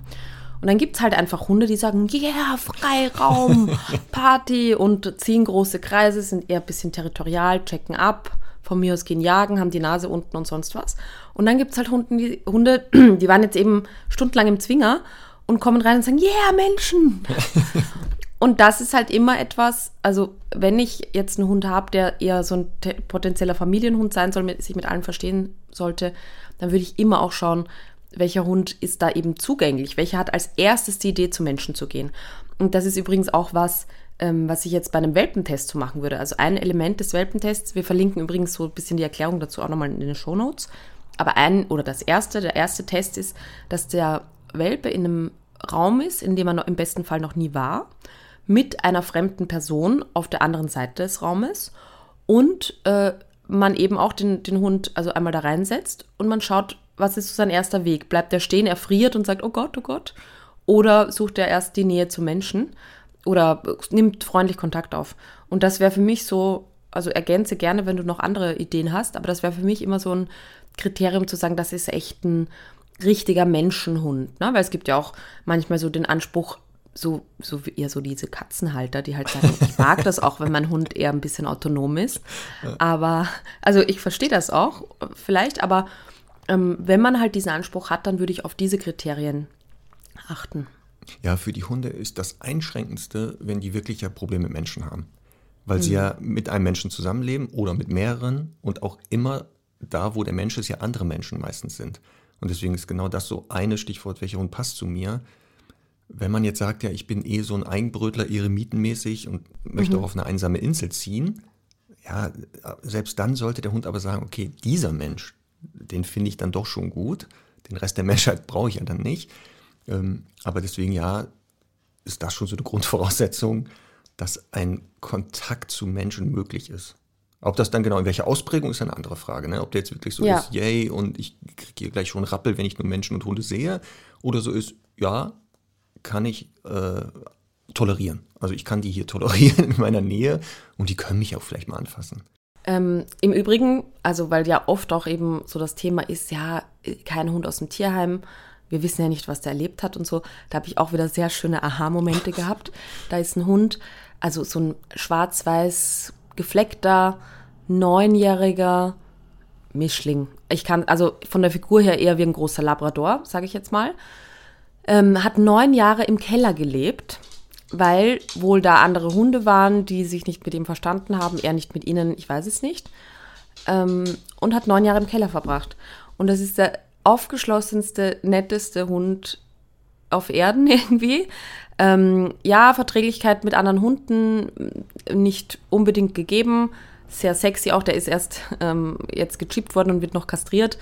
Und dann gibt es halt einfach Hunde, die sagen, yeah, Freiraum, Party und ziehen große Kreise, sind eher ein bisschen territorial, checken ab, von mir aus gehen jagen, haben die Nase unten und sonst was. Und dann gibt es halt Hunde die, Hunde, die waren jetzt eben stundenlang im Zwinger und kommen rein und sagen, yeah, Menschen. und das ist halt immer etwas, also wenn ich jetzt einen Hund habe, der eher so ein potenzieller Familienhund sein soll, sich mit allen verstehen sollte, dann würde ich immer auch schauen, welcher Hund ist da eben zugänglich, welcher hat als erstes die Idee, zu Menschen zu gehen. Und das ist übrigens auch was, ähm, was ich jetzt bei einem Welpentest so machen würde. Also ein Element des Welpentests, wir verlinken übrigens so ein bisschen die Erklärung dazu auch nochmal in den Show Notes. Aber ein oder das erste, der erste Test ist, dass der Welpe in einem Raum ist, in dem er noch, im besten Fall noch nie war, mit einer fremden Person auf der anderen Seite des Raumes und äh, man eben auch den, den Hund also einmal da reinsetzt und man schaut, was ist so sein erster Weg? Bleibt er stehen, er friert und sagt, oh Gott, oh Gott? Oder sucht er erst die Nähe zu Menschen oder nimmt freundlich Kontakt auf? Und das wäre für mich so, also ergänze gerne, wenn du noch andere Ideen hast, aber das wäre für mich immer so ein Kriterium zu sagen, das ist echt ein richtiger Menschenhund. Ne? Weil es gibt ja auch manchmal so den Anspruch, so, so wie eher so diese Katzenhalter, die halt sagen, ich mag das auch, wenn mein Hund eher ein bisschen autonom ist. Aber, also ich verstehe das auch vielleicht, aber ähm, wenn man halt diesen Anspruch hat, dann würde ich auf diese Kriterien achten. Ja, für die Hunde ist das Einschränkendste, wenn die wirklich ja Probleme mit Menschen haben. Weil mhm. sie ja mit einem Menschen zusammenleben oder mit mehreren und auch immer da, wo der Mensch ist, ja andere Menschen meistens sind. Und deswegen ist genau das so eine Stichwort, welcher Hund passt zu mir. Wenn man jetzt sagt, ja, ich bin eh so ein Einbrötler, eremitenmäßig und möchte mhm. auch auf eine einsame Insel ziehen, ja, selbst dann sollte der Hund aber sagen, okay, dieser Mensch, den finde ich dann doch schon gut. Den Rest der Menschheit brauche ich ja dann nicht. Ähm, aber deswegen ja, ist das schon so eine Grundvoraussetzung, dass ein Kontakt zu Menschen möglich ist. Ob das dann genau in welcher Ausprägung ist eine andere Frage. Ne? Ob der jetzt wirklich so ja. ist, yay, und ich kriege hier gleich schon Rappel, wenn ich nur Menschen und Hunde sehe. Oder so ist, ja, kann ich äh, tolerieren. Also ich kann die hier tolerieren in meiner Nähe und die können mich auch vielleicht mal anfassen. Ähm, Im Übrigen, also weil ja oft auch eben so das Thema ist, ja, kein Hund aus dem Tierheim, wir wissen ja nicht, was der erlebt hat und so. Da habe ich auch wieder sehr schöne Aha-Momente gehabt. Da ist ein Hund, also so ein schwarz-weiß gefleckter, neunjähriger Mischling. Ich kann, also von der Figur her eher wie ein großer Labrador, sage ich jetzt mal. Ähm, hat neun Jahre im Keller gelebt weil wohl da andere Hunde waren, die sich nicht mit ihm verstanden haben, er nicht mit ihnen, ich weiß es nicht. Ähm, und hat neun Jahre im Keller verbracht. Und das ist der aufgeschlossenste, netteste Hund auf Erden irgendwie. Ähm, ja, Verträglichkeit mit anderen Hunden nicht unbedingt gegeben. Sehr sexy auch. Der ist erst ähm, jetzt gechippt worden und wird noch kastriert.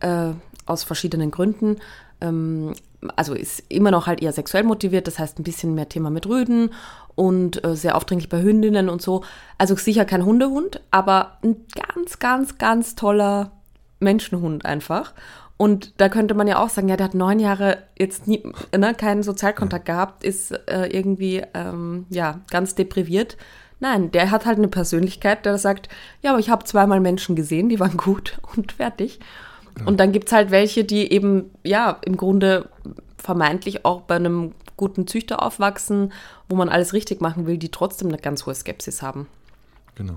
Äh, aus verschiedenen Gründen. Ähm, also ist immer noch halt eher sexuell motiviert, das heißt ein bisschen mehr Thema mit Rüden und äh, sehr aufdringlich bei Hündinnen und so. Also sicher kein Hundehund, aber ein ganz, ganz, ganz toller Menschenhund einfach. Und da könnte man ja auch sagen, ja, der hat neun Jahre jetzt nie, ne, keinen Sozialkontakt gehabt, ist äh, irgendwie ähm, ja ganz depriviert. Nein, der hat halt eine Persönlichkeit, der sagt, ja, aber ich habe zweimal Menschen gesehen, die waren gut und fertig. Und dann gibt es halt welche, die eben, ja, im Grunde vermeintlich auch bei einem guten Züchter aufwachsen, wo man alles richtig machen will, die trotzdem eine ganz hohe Skepsis haben. Genau.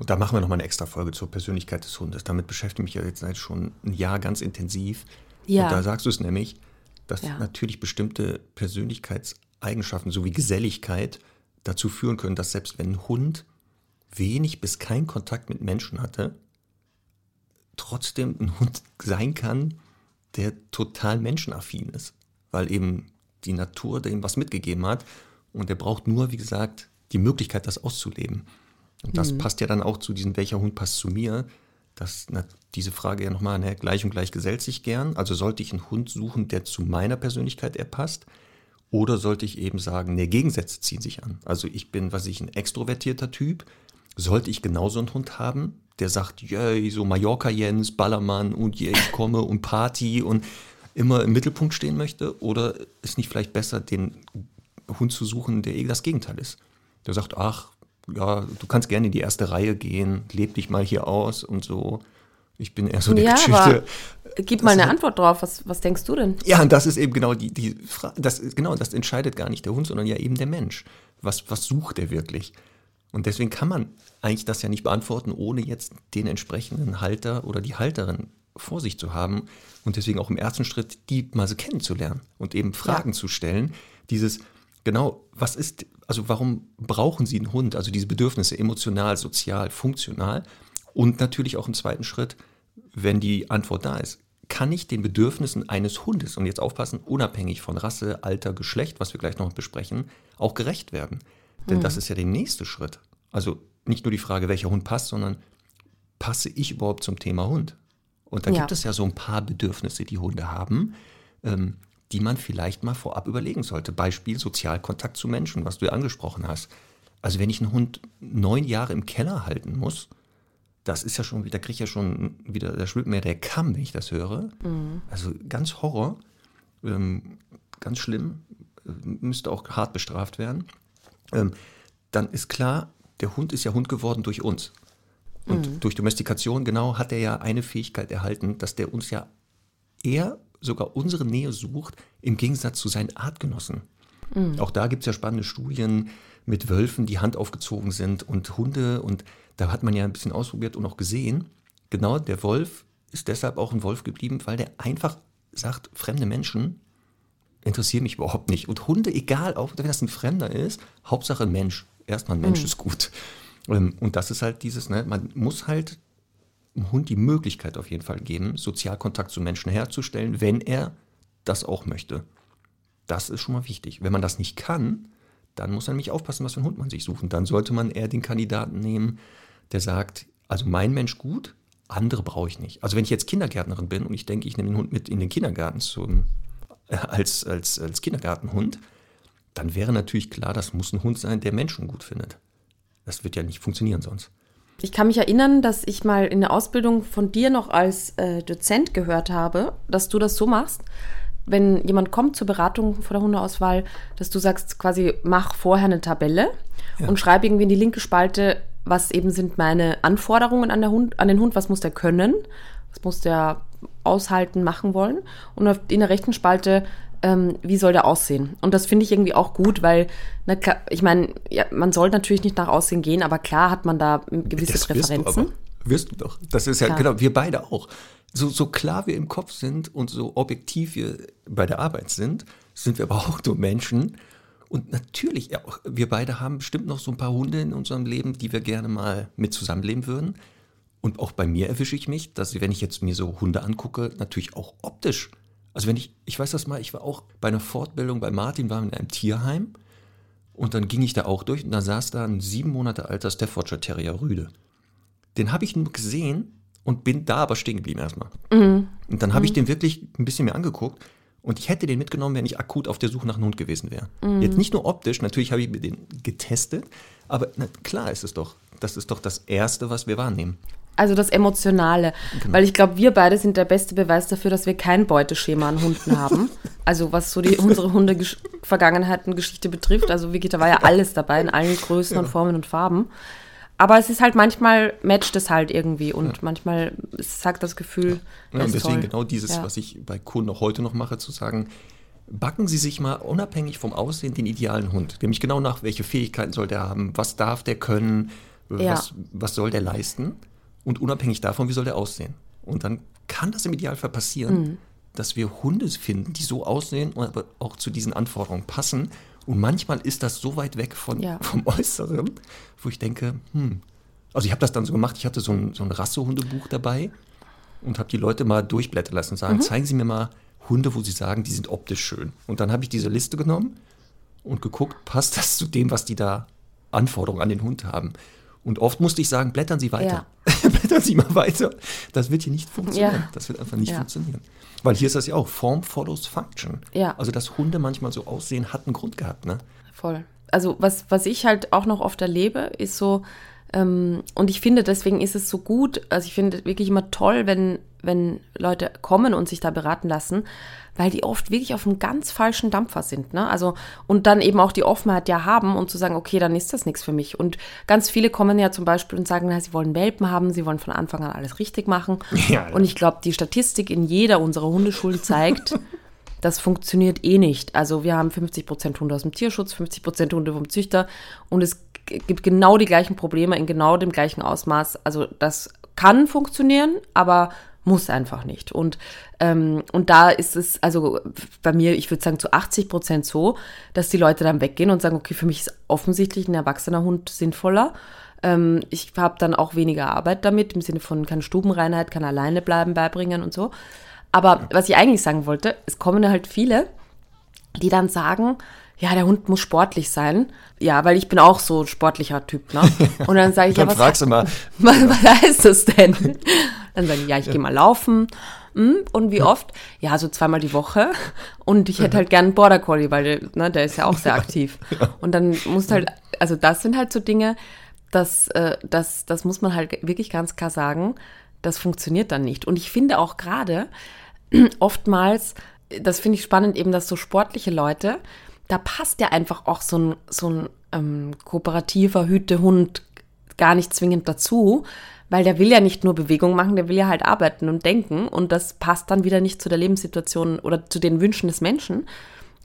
Und da machen wir nochmal eine extra Folge zur Persönlichkeit des Hundes. Damit beschäftige ich mich ja jetzt seit schon ein Jahr ganz intensiv. Ja. Und da sagst du es nämlich, dass Ja. natürlich bestimmte Persönlichkeitseigenschaften sowie Geselligkeit dazu führen können, dass selbst wenn ein Hund wenig bis keinen Kontakt mit Menschen hatte, trotzdem ein Hund sein kann, der total menschenaffin ist, weil eben die Natur dem was mitgegeben hat und der braucht nur, wie gesagt, die Möglichkeit, das auszuleben. Und das passt ja dann auch zu diesem, welcher Hund passt zu mir, dass na, diese Frage ja nochmal, ne, gleich und gleich gesellt sich gern. Also sollte ich einen Hund suchen, der zu meiner Persönlichkeit eher passt? Oder sollte ich eben sagen, ne, Gegensätze ziehen sich an? Also ich bin, was ich, ein extrovertierter Typ. Sollte ich genauso einen Hund haben, der sagt, yay, so Mallorca-Jens, Ballermann und yeah, ich komme und Party und immer im Mittelpunkt stehen möchte? Oder ist nicht vielleicht besser, den Hund zu suchen, der eh das Gegenteil ist? Der sagt, ach, ja, du kannst gerne in die erste Reihe gehen, leb dich mal hier aus und so. Ich bin eher so die ja, Geschichte. gib mal Das eine ist- Antwort drauf. Was, was denkst du denn? Ja, und das ist eben genau die, die Frage, das genau, das entscheidet gar nicht der Hund, sondern ja eben der Mensch. Was, was sucht er wirklich? Und deswegen kann man eigentlich das ja nicht beantworten, ohne jetzt den entsprechenden Halter oder die Halterin vor sich zu haben und deswegen auch im ersten Schritt die mal so kennenzulernen und eben Fragen zu stellen. Dieses, genau, was ist, also warum brauchen Sie einen Hund? Also diese Bedürfnisse emotional, sozial, funktional und natürlich auch im zweiten Schritt, wenn die Antwort da ist, kann ich den Bedürfnissen eines Hundes, und jetzt aufpassen, unabhängig von Rasse, Alter, Geschlecht, was wir gleich noch besprechen, auch gerecht werden. Denn das ist ja der nächste Schritt. Also nicht nur die Frage, welcher Hund passt, sondern passe ich überhaupt zum Thema Hund? Und da Ja. gibt es ja so ein paar Bedürfnisse, die Hunde haben, ähm, die man vielleicht mal vorab überlegen sollte. Beispiel Sozialkontakt zu Menschen, was du ja angesprochen hast. Also wenn ich einen Hund neun Jahre im Keller halten muss, das ist ja schon wieder, kriege ich ja schon wieder, da schwimmt mir der Kamm, wenn ich das höre. Also ganz Horror, ähm, ganz schlimm, äh, müsste auch hart bestraft werden. Ähm, dann ist klar, der Hund ist ja Hund geworden durch uns. Und durch Domestikation, genau, hat er ja eine Fähigkeit erhalten, dass der uns ja eher sogar unsere Nähe sucht, im Gegensatz zu seinen Artgenossen. Auch da gibt es ja spannende Studien mit Wölfen, die Hand aufgezogen sind und Hunde. Und da hat man ja ein bisschen ausprobiert und auch gesehen, genau, der Wolf ist deshalb auch ein Wolf geblieben, weil der einfach sagt, fremde Menschen interessieren mich überhaupt nicht. Und Hunde, egal, auch wenn das ein Fremder ist, Hauptsache ein Mensch. Erstmal ein Mensch ist gut. Ähm, Und das ist halt dieses, ne, man muss halt dem Hund die Möglichkeit auf jeden Fall geben, Sozialkontakt zu Menschen herzustellen, wenn er das auch möchte. Das ist schon mal wichtig. Wenn man das nicht kann, dann muss man nämlich aufpassen, was für einen Hund man sich sucht. Und dann sollte man eher den Kandidaten nehmen, der sagt, also mein Mensch gut, andere brauche ich nicht. Also wenn ich jetzt Kindergärtnerin bin und ich denke, ich nehme den Hund mit in den Kindergarten zum, äh, als, als, als Kindergartenhund, dann wäre natürlich klar, das muss ein Hund sein, der Menschen gut findet. Das wird ja nicht funktionieren sonst. Ich kann mich erinnern, dass ich mal in der Ausbildung von dir noch als äh, Dozent gehört habe, dass du das so machst, wenn jemand kommt zur Beratung vor der Hundeauswahl, dass du sagst, quasi mach vorher eine Tabelle und schreib irgendwie in die linke Spalte, was eben sind meine Anforderungen an, der Hund, an den Hund, was muss der können, was muss der aushalten, machen wollen. Und in der rechten Spalte, ähm, wie soll der aussehen? Und das finde ich irgendwie auch gut, weil, na klar, ich meine, ja, man soll natürlich nicht nach Aussehen gehen, aber klar hat man da gewisse Das wirst du Präferenzen. aber. Wirst du doch. Das ist ja, Klar. genau, wir beide auch. So, so klar wir im Kopf sind und so objektiv wir bei der Arbeit sind, sind wir aber auch nur Menschen. Und natürlich, ja, auch wir beide haben bestimmt noch so ein paar Hunde in unserem Leben, die wir gerne mal mit zusammenleben würden. Und auch bei mir erwische ich mich, dass wenn ich jetzt mir so Hunde angucke, natürlich auch optisch. Also wenn ich, ich weiß das mal, ich war auch bei einer Fortbildung bei Martin, waren wir in einem Tierheim und dann ging ich da auch durch und da saß da ein sieben Monate alter Staffordshire Terrier Rüde. Den habe ich nur gesehen und bin da aber stehen geblieben erstmal. Und dann habe ich den wirklich ein bisschen mir angeguckt und ich hätte den mitgenommen, wenn ich akut auf der Suche nach einem Hund gewesen wäre. Jetzt nicht nur optisch, natürlich habe ich mir den getestet, aber na, klar ist es doch. Das ist doch das Erste, was wir wahrnehmen. Also das Emotionale. Genau. Weil ich glaube, wir beide sind der beste Beweis dafür, dass wir kein Beuteschema an Hunden haben. Also was so die, unsere Hunde gesch- Vergangenheiten-Geschichte betrifft. Also da war ja alles dabei, in allen Größen und Formen und Farben. Aber es ist halt manchmal matcht es halt irgendwie und manchmal sagt das Gefühl. Ja, und ist deswegen toll. genau dieses, Ja. was ich bei Kunden noch heute noch mache, zu sagen, backen Sie sich mal unabhängig vom Aussehen den idealen Hund. Nämlich genau nach, welche Fähigkeiten soll der haben, was darf der können, Ja. was, was soll der leisten und unabhängig davon, wie soll der aussehen. Und dann kann das im Idealfall passieren, Mhm. dass wir Hunde finden, die so aussehen und aber auch zu diesen Anforderungen passen. Und manchmal ist das so weit weg von, Ja. vom Äußeren, wo ich denke, hm. Also ich habe das dann so gemacht, ich hatte so ein, so ein Rassehundebuch dabei und habe die Leute mal durchblättern lassen und sagen, Mhm. zeigen Sie mir mal Hunde, wo Sie sagen, die sind optisch schön. Und dann habe ich diese Liste genommen und geguckt, passt das zu dem, was die da Anforderungen an den Hund haben. Und oft musste ich sagen, blättern Sie weiter. blättern Sie mal weiter. Das wird hier nicht funktionieren. Ja. Das wird einfach nicht Ja. funktionieren. Weil hier ist das ja auch, Form follows Function. Ja. Also, dass Hunde manchmal so aussehen, hat einen Grund gehabt. Ne? Voll. Also was, was ich halt auch noch oft erlebe, ist so, und ich finde, deswegen ist es so gut, also ich finde wirklich immer toll, wenn, wenn Leute kommen und sich da beraten lassen, weil die oft wirklich auf einem ganz falschen Dampfer sind. Ne? Also, und dann eben auch die Offenheit ja haben und zu sagen, okay, dann ist das nichts für mich. Und ganz viele kommen ja zum Beispiel und sagen, na, sie wollen Welpen haben, sie wollen von Anfang an alles richtig machen. Ja, ja. Und ich glaube, die Statistik in jeder unserer Hundeschulen zeigt, das funktioniert eh nicht. Also wir haben 50% Hunde aus dem Tierschutz, 50% Hunde vom Züchter und es gibt genau die gleichen Probleme in genau dem gleichen Ausmaß. Also das kann funktionieren, aber muss einfach nicht. Und, ähm, und da ist es, also bei mir, ich würde sagen, zu 80 Prozent so, dass die Leute dann weggehen und sagen, okay, für mich ist offensichtlich ein erwachsener Hund sinnvoller. Ähm, ich habe dann auch weniger Arbeit damit, im Sinne von kann Stubenreinheit, kann alleine bleiben, beibringen und so. Aber was ich eigentlich sagen wollte, es kommen halt viele, die dann sagen, ja, der Hund muss sportlich sein. Ja, weil ich bin auch so ein sportlicher Typ, ne? Und dann sage ich, ja, Dann was, fragst du mal, was, was heißt das denn? Dann sagen die, ja, ich gehe mal laufen. Hm, Und wie oft? Ja, so zweimal die Woche. Und ich hätte halt gern einen Border Collie, weil der, ne, der ist ja auch sehr aktiv. Und dann muss halt, also das sind halt so Dinge, das, äh, das, das muss man halt wirklich ganz klar sagen, das funktioniert dann nicht. Und ich finde auch gerade oftmals, das finde ich spannend, eben, dass so sportliche Leute, da passt ja einfach auch so ein, so ein ähm, kooperativer Hütehund gar nicht zwingend dazu, weil der will ja nicht nur Bewegung machen, der will ja halt arbeiten und denken und das passt dann wieder nicht zu der Lebenssituation oder zu den Wünschen des Menschen,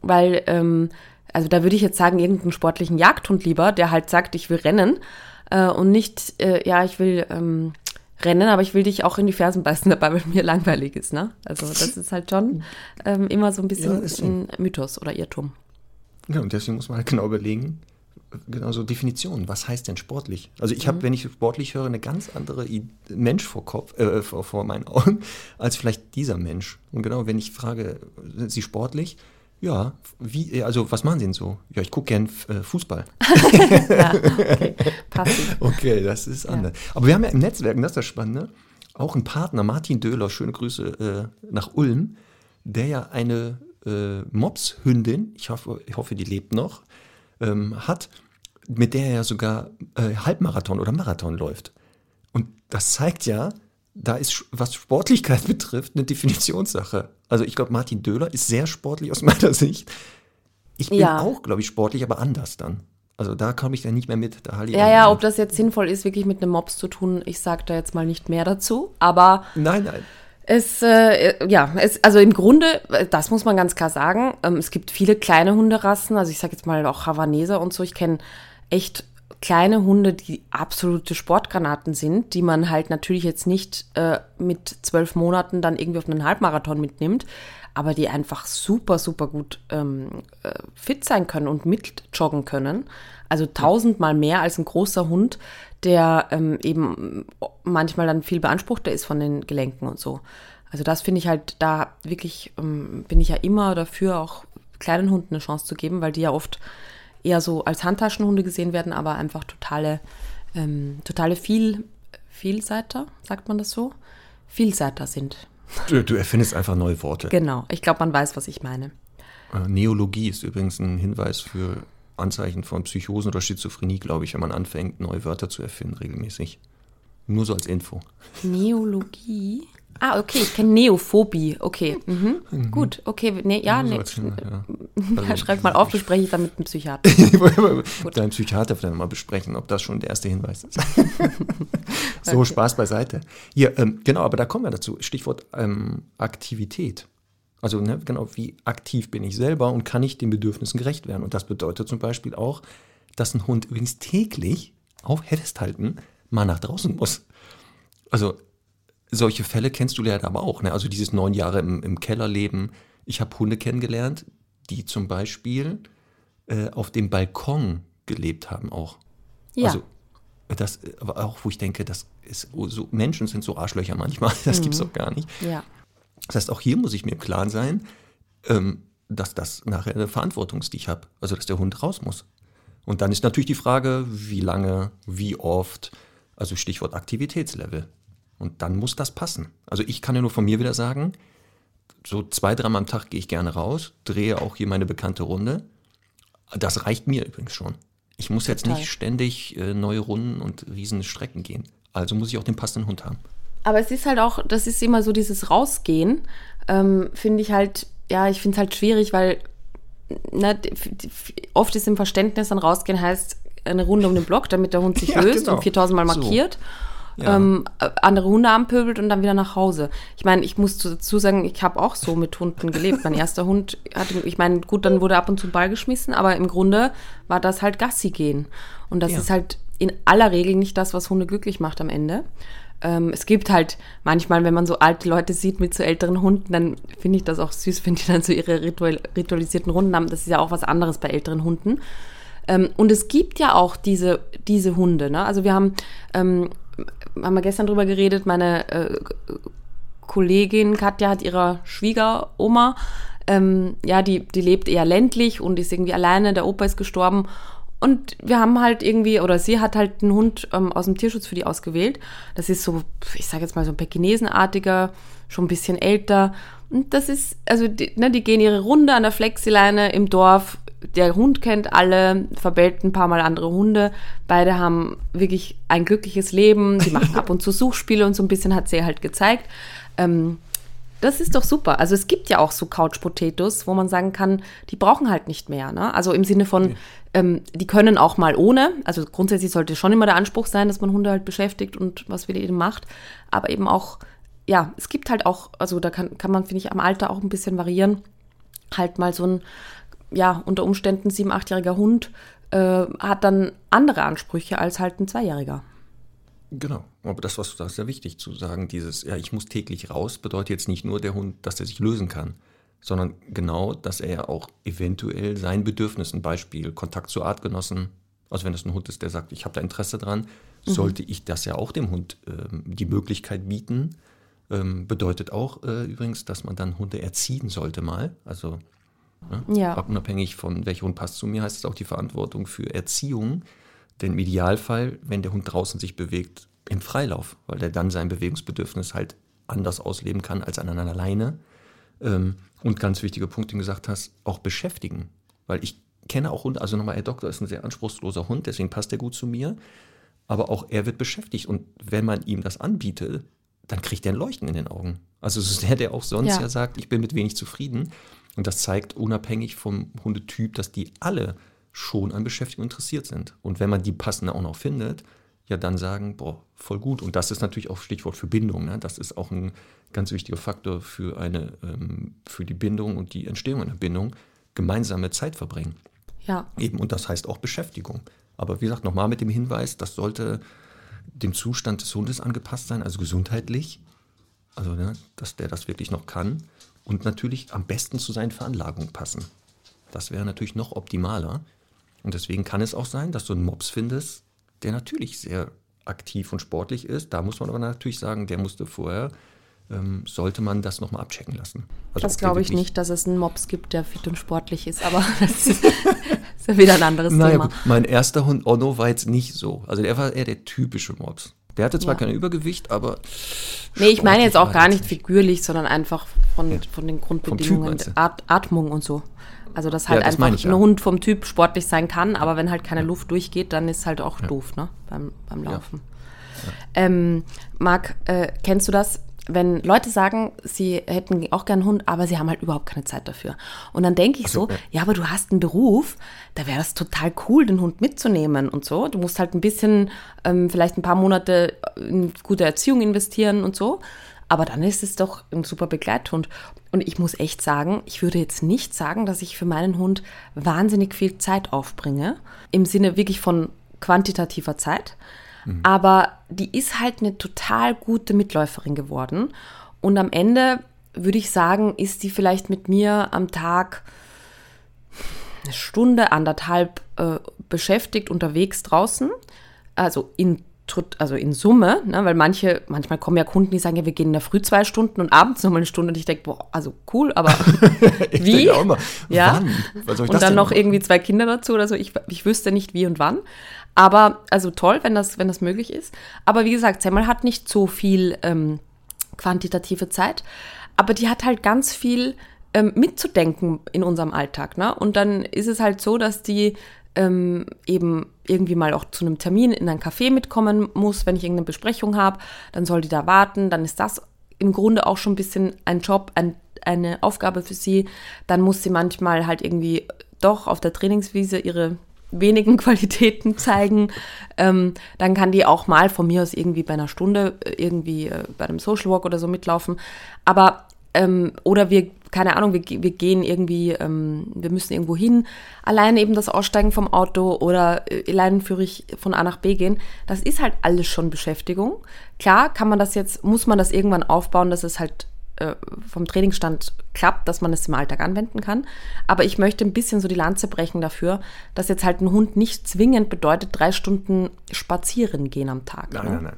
weil, ähm, also da würde ich jetzt sagen, irgendeinen sportlichen Jagdhund lieber, der halt sagt, ich will rennen äh, und nicht, äh, ja, ich will ähm, rennen, aber ich will dich auch in die Fersen beißen dabei, weil mir langweilig ist, ne? Also das ist halt schon ähm, immer so ein bisschen Ja, ein Mythos oder Irrtum. Ja, und deswegen muss man halt genau überlegen, genau so Definitionen. Was heißt denn sportlich? Also ich Mhm. habe, wenn ich sportlich höre, eine ganz andere I Mensch vor Kopf, äh, vor, vor meinen Augen, als vielleicht dieser Mensch. Und genau, wenn ich frage, sind Sie sportlich? Ja, wie, also was machen Sie denn so? Ja, ich gucke gern äh, Fußball. Ja, okay. Okay, das ist anders. Aber wir haben ja im Netzwerk, und das ist das Spannende, auch einen Partner, Martin Döhler, schöne Grüße äh, nach Ulm, der ja eine äh, Mopshündin, ich hoffe, ich hoffe, die lebt noch, ähm, hat, mit der er sogar äh, Halbmarathon oder Marathon läuft. Und das zeigt ja, da ist, was Sportlichkeit betrifft, eine Definitionssache. Also ich glaube, Martin Döhler ist sehr sportlich aus meiner Sicht. Ich bin Ja. auch, glaube ich, sportlich, aber anders dann. Also da komme ich dann nicht mehr mit. Da halte ich Ja, ja, ob das jetzt sinnvoll ist, wirklich mit einem Mops zu tun, ich sage da jetzt mal nicht mehr dazu. Aber Nein, nein. Es, äh, ja, es, also im Grunde, äh, das muss man ganz klar sagen, ähm, es gibt viele kleine Hunderassen, also ich sage jetzt mal auch Havaneser und so, ich kenne echt kleine Hunde, die absolute Sportgranaten sind, die man halt natürlich jetzt nicht äh, mit zwölf Monaten dann irgendwie auf einen Halbmarathon mitnimmt, aber die einfach super, super gut ähm, äh, fit sein können und mitjoggen können. Also tausendmal mehr als ein großer Hund, der ähm, eben manchmal dann viel beanspruchter ist von den Gelenken und so. Also das finde ich halt da wirklich, ähm, bin ich ja immer dafür, auch kleinen Hunden eine Chance zu geben, weil die ja oft eher so als Handtaschenhunde gesehen werden, aber einfach totale, ähm, totale viel, Vielseiter, sagt man das so? Vielseiter sind. Du, du erfindest einfach neue Worte. Genau, ich glaube, man weiß, was ich meine. Äh, Neologie ist übrigens ein Hinweis für Anzeichen von Psychosen oder Schizophrenie, glaube ich, wenn man anfängt, neue Wörter zu erfinden regelmäßig. Nur so als Info. Neologie? Ah, okay, ich kenne Neophobie. Okay, mhm. gut, okay, nee, ja, Nur so Hinweis, ja. Also, schreib mal auf, bespreche ich dann mit dem Psychiater. mit deinem Psychiater vielleicht mal besprechen, ob das schon der erste Hinweis ist. so, Okay. Spaß beiseite. Hier, ähm, genau, aber da kommen wir dazu. Stichwort ähm, Aktivität. Also, ne, genau, wie aktiv bin ich selber und kann ich den Bedürfnissen gerecht werden? Und das bedeutet zum Beispiel auch, dass ein Hund übrigens täglich, auf festhalten, mal nach draußen muss. Also, solche Fälle kennst du ja aber auch. Ne? Also, dieses neun Jahre im, im Keller leben. Ich habe Hunde kennengelernt, die zum Beispiel äh, auf dem Balkon gelebt haben auch. Ja. Also, das, aber auch, wo ich denke, das ist so, Menschen sind so Arschlöcher manchmal, das gibt's doch gar nicht. ja. Das heißt, auch hier muss ich mir im Klaren sein, ähm, dass das nachher eine Verantwortung ist, die ich habe. Also, dass der Hund raus muss. Und dann ist natürlich die Frage, wie lange, wie oft, also Stichwort Aktivitätslevel. Und dann muss das passen. Also ich kann ja nur von mir wieder sagen, so zwei, dreimal am Tag gehe ich gerne raus, drehe auch hier meine bekannte Runde. Das reicht mir übrigens schon. Ich muss jetzt Total. nicht ständig äh, neue Runden und riesen Strecken gehen. Also muss ich auch den passenden Hund haben. Aber es ist halt auch, das ist immer so dieses Rausgehen, ähm, finde ich halt, ja, ich finde es halt schwierig, weil ne, oft ist im Verständnis dann rausgehen heißt eine Runde um den Block, damit der Hund sich Ja, löst genau. und 4000 Mal So. markiert. Ja. Ähm, äh, andere Hunde anpöbelt und dann wieder nach Hause. Ich meine, ich muss dazu sagen, ich habe auch so mit Hunden gelebt. Mein erster Hund hatte, ich meine, gut, dann wurde ab und zu ein Ball geschmissen, aber im Grunde war das halt Gassi gehen. Und das Ja. ist halt in aller Regel nicht das, was Hunde glücklich macht am Ende. Ähm, es gibt halt manchmal, wenn man so alte Leute sieht mit so älteren Hunden, dann finde ich das auch süß, wenn die dann so ihre ritual, ritualisierten Runden haben. Das ist ja auch was anderes bei älteren Hunden. Ähm, und es gibt ja auch diese, diese Hunde. Ne? Also wir haben, ähm, haben wir gestern drüber geredet, meine äh, Kollegin Katja hat ihrer Schwiegeroma, ähm, ja, die, die lebt eher ländlich und ist irgendwie alleine, der Opa ist gestorben. Und wir haben halt irgendwie, oder sie hat halt einen Hund ähm, aus dem Tierschutz für die ausgewählt. Das ist so, ich sage jetzt mal so ein Pekinesenartiger, schon ein bisschen älter. Und das ist, also die, ne, die gehen ihre Runde an der Flexileine im Dorf. Der Hund kennt alle, verbellt ein paar Mal andere Hunde. Beide haben wirklich ein glückliches Leben. Die machen ab und zu Suchspiele und so ein bisschen hat sie halt gezeigt. Ähm, das ist doch super. Also es gibt ja auch so Couch Potatoes, wo man sagen kann, die brauchen halt nicht mehr. Ne? Also im Sinne von, ähm, die können auch mal ohne. Also grundsätzlich sollte schon immer der Anspruch sein, dass man Hunde halt beschäftigt und was mit ihnen macht. Aber eben auch, ja, es gibt halt auch, also da kann, kann man, finde ich, am Alter auch ein bisschen variieren. Halt mal so ein, ja, unter Umständen sieben-, achtjähriger Hund äh, hat dann andere Ansprüche als halt ein Zweijähriger. Genau, aber das, was du sagst, ist ja wichtig zu sagen, dieses, ja, ich muss täglich raus, bedeutet jetzt nicht nur der Hund, dass er sich lösen kann, sondern genau, dass er ja auch eventuell sein Bedürfnis, ein Beispiel, Kontakt zu Artgenossen, also wenn das ein Hund ist, der sagt, ich habe da Interesse dran, sollte ich das ja auch dem Hund ähm, die Möglichkeit bieten. Ähm, bedeutet auch äh, übrigens, dass man dann Hunde erziehen sollte mal, also ne, Ja. unabhängig von welcher Hund passt zu mir, heißt es auch die Verantwortung für Erziehung. Denn im Idealfall, wenn der Hund draußen sich bewegt, im Freilauf, weil der dann sein Bewegungsbedürfnis halt anders ausleben kann als an einer Leine. Ähm, und ganz wichtiger Punkt, den du gesagt hast, auch beschäftigen. Weil ich kenne auch Hunde, also nochmal, Herr Doktor ist ein sehr anspruchsloser Hund, deswegen passt er gut zu mir. Aber auch er wird beschäftigt. Und wenn man ihm das anbietet, dann kriegt er ein Leuchten in den Augen. Also es ist der, der auch sonst Ja. ja sagt, ich bin mit wenig zufrieden. Und das zeigt unabhängig vom Hundetyp, dass die alle schon an Beschäftigung interessiert sind. Und wenn man die passende auch noch findet, ja dann sagen, boah, voll gut. Und das ist natürlich auch Stichwort für Bindung. Ne? Das ist auch ein ganz wichtiger Faktor für eine, ähm, für die Bindung und die Entstehung einer Bindung. Gemeinsame Zeit verbringen. Ja. Eben, und das heißt auch Beschäftigung. Aber wie gesagt, nochmal mit dem Hinweis, das sollte dem Zustand des Hundes angepasst sein, also gesundheitlich. Also, ne, dass der das wirklich noch kann. Und natürlich am besten zu seinen Veranlagungen passen. Das wäre natürlich noch optimaler. Und deswegen kann es auch sein, dass du einen Mops findest, der natürlich sehr aktiv und sportlich ist. Da muss man aber natürlich sagen, der musste vorher, ähm, sollte man das nochmal abchecken lassen. Also Das glaube ich nicht, dass es einen Mops gibt, der fit und sportlich ist, aber das ist, ist ja wieder ein anderes Naja, Thema. gut. Mein erster Hund Onno war jetzt nicht so. Also der war eher der typische Mops. Der hatte zwar Ja. kein Übergewicht, aber. Nee, ich meine jetzt auch gar nicht jetzt figürlich, sondern einfach von, Ja. von den Grundbedingungen? At Atmung und so. Also, dass halt Ja, das einfach ein ja. Hund vom Typ sportlich sein kann, aber wenn halt keine Luft durchgeht, dann ist halt auch doof, ne? Beim, beim Laufen. Ähm, Marc, äh, kennst du das? wenn Leute sagen, sie hätten auch gern einen Hund, aber sie haben halt überhaupt keine Zeit dafür. Und dann denke ich so, ja. ja, aber du hast einen Beruf, da wäre das total cool, den Hund mitzunehmen und so. Du musst halt ein bisschen, ähm, vielleicht ein paar Monate in gute Erziehung investieren und so. Aber dann ist es doch ein super Begleithund. Und ich muss echt sagen, ich würde jetzt nicht sagen, dass ich für meinen Hund wahnsinnig viel Zeit aufbringe. Im Sinne wirklich von quantitativer Zeit. Aber die ist halt eine total gute Mitläuferin geworden. Und am Ende würde ich sagen, ist die vielleicht mit mir am Tag eine Stunde, anderthalb äh, beschäftigt unterwegs draußen. Also in also in Summe, ne, weil manche, manchmal kommen ja Kunden, die sagen, ja, wir gehen in der Früh zwei Stunden und abends nochmal eine Stunde und ich denke, boah, also cool, aber wie? auch immer, Ja. und dann noch machen? irgendwie zwei Kinder dazu oder so. Ich, ich wüsste nicht wie und wann. Aber also toll, wenn das, wenn das möglich ist. Aber wie gesagt, Semmel hat nicht so viel ähm, quantitative Zeit, aber die hat halt ganz viel ähm, mitzudenken in unserem Alltag. Ne? Und dann ist es halt so, dass die ähm, eben irgendwie mal auch zu einem Termin in ein Café mitkommen muss, wenn ich irgendeine Besprechung habe, dann soll die da warten, dann ist das im Grunde auch schon ein bisschen ein Job, ein, eine Aufgabe für sie. Dann muss sie manchmal halt irgendwie doch auf der Trainingswiese ihre wenigen Qualitäten zeigen. Ähm, dann kann die auch mal von mir aus irgendwie bei einer Stunde äh, irgendwie äh, bei einem Social Walk oder so mitlaufen. Aber ähm, oder wir, keine Ahnung, wir, wir gehen irgendwie, ähm, wir müssen irgendwo hin, allein eben das Aussteigen vom Auto oder äh, alleinführig von A nach B gehen, das ist halt alles schon Beschäftigung. Klar kann man das jetzt, muss man das irgendwann aufbauen, dass es halt äh, vom Trainingsstand klappt, dass man es im Alltag anwenden kann. Aber ich möchte ein bisschen so die Lanze brechen dafür, dass jetzt halt ein Hund nicht zwingend bedeutet, drei Stunden spazieren gehen am Tag. Nein, ne? nein, nein.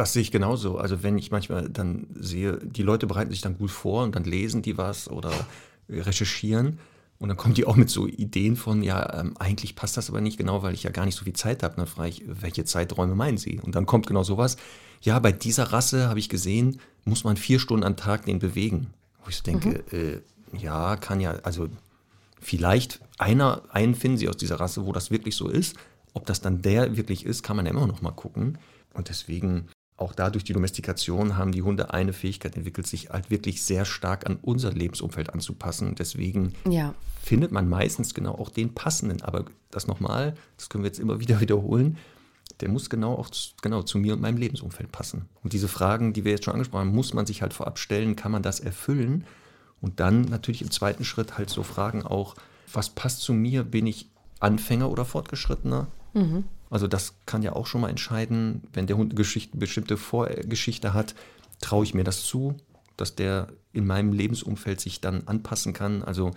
Das sehe ich genauso. Also wenn ich manchmal dann sehe, die Leute bereiten sich dann gut vor und dann lesen die was oder recherchieren und dann kommen die auch mit so Ideen von, ja, ähm, eigentlich passt das aber nicht genau, weil ich ja gar nicht so viel Zeit habe. Dann frage ich, welche Zeiträume meinen Sie? Und dann kommt genau sowas. Ja, bei dieser Rasse habe ich gesehen, muss man vier Stunden am Tag den bewegen. Wo ich so denke, äh, ja, kann ja, also vielleicht einer, einen finden sie aus dieser Rasse, wo das wirklich so ist. Ob das dann der wirklich ist, kann man ja immer noch mal gucken. Und deswegen, auch da durch die Domestikation haben die Hunde eine Fähigkeit entwickelt, sich halt wirklich sehr stark an unser Lebensumfeld anzupassen. Deswegen Ja. findet man meistens genau auch den passenden. Aber das nochmal, das können wir jetzt immer wieder wiederholen, der muss genau auch zu, genau zu mir und meinem Lebensumfeld passen. Und diese Fragen, die wir jetzt schon angesprochen haben, muss man sich halt vorab stellen, kann man das erfüllen? Und dann natürlich im zweiten Schritt halt so Fragen auch, was passt zu mir? Bin ich Anfänger oder Fortgeschrittener? Also das kann ja auch schon mal entscheiden, wenn der Hund eine Geschichte, bestimmte Vorgeschichte hat, traue ich mir das zu, dass der in meinem Lebensumfeld sich dann anpassen kann. Also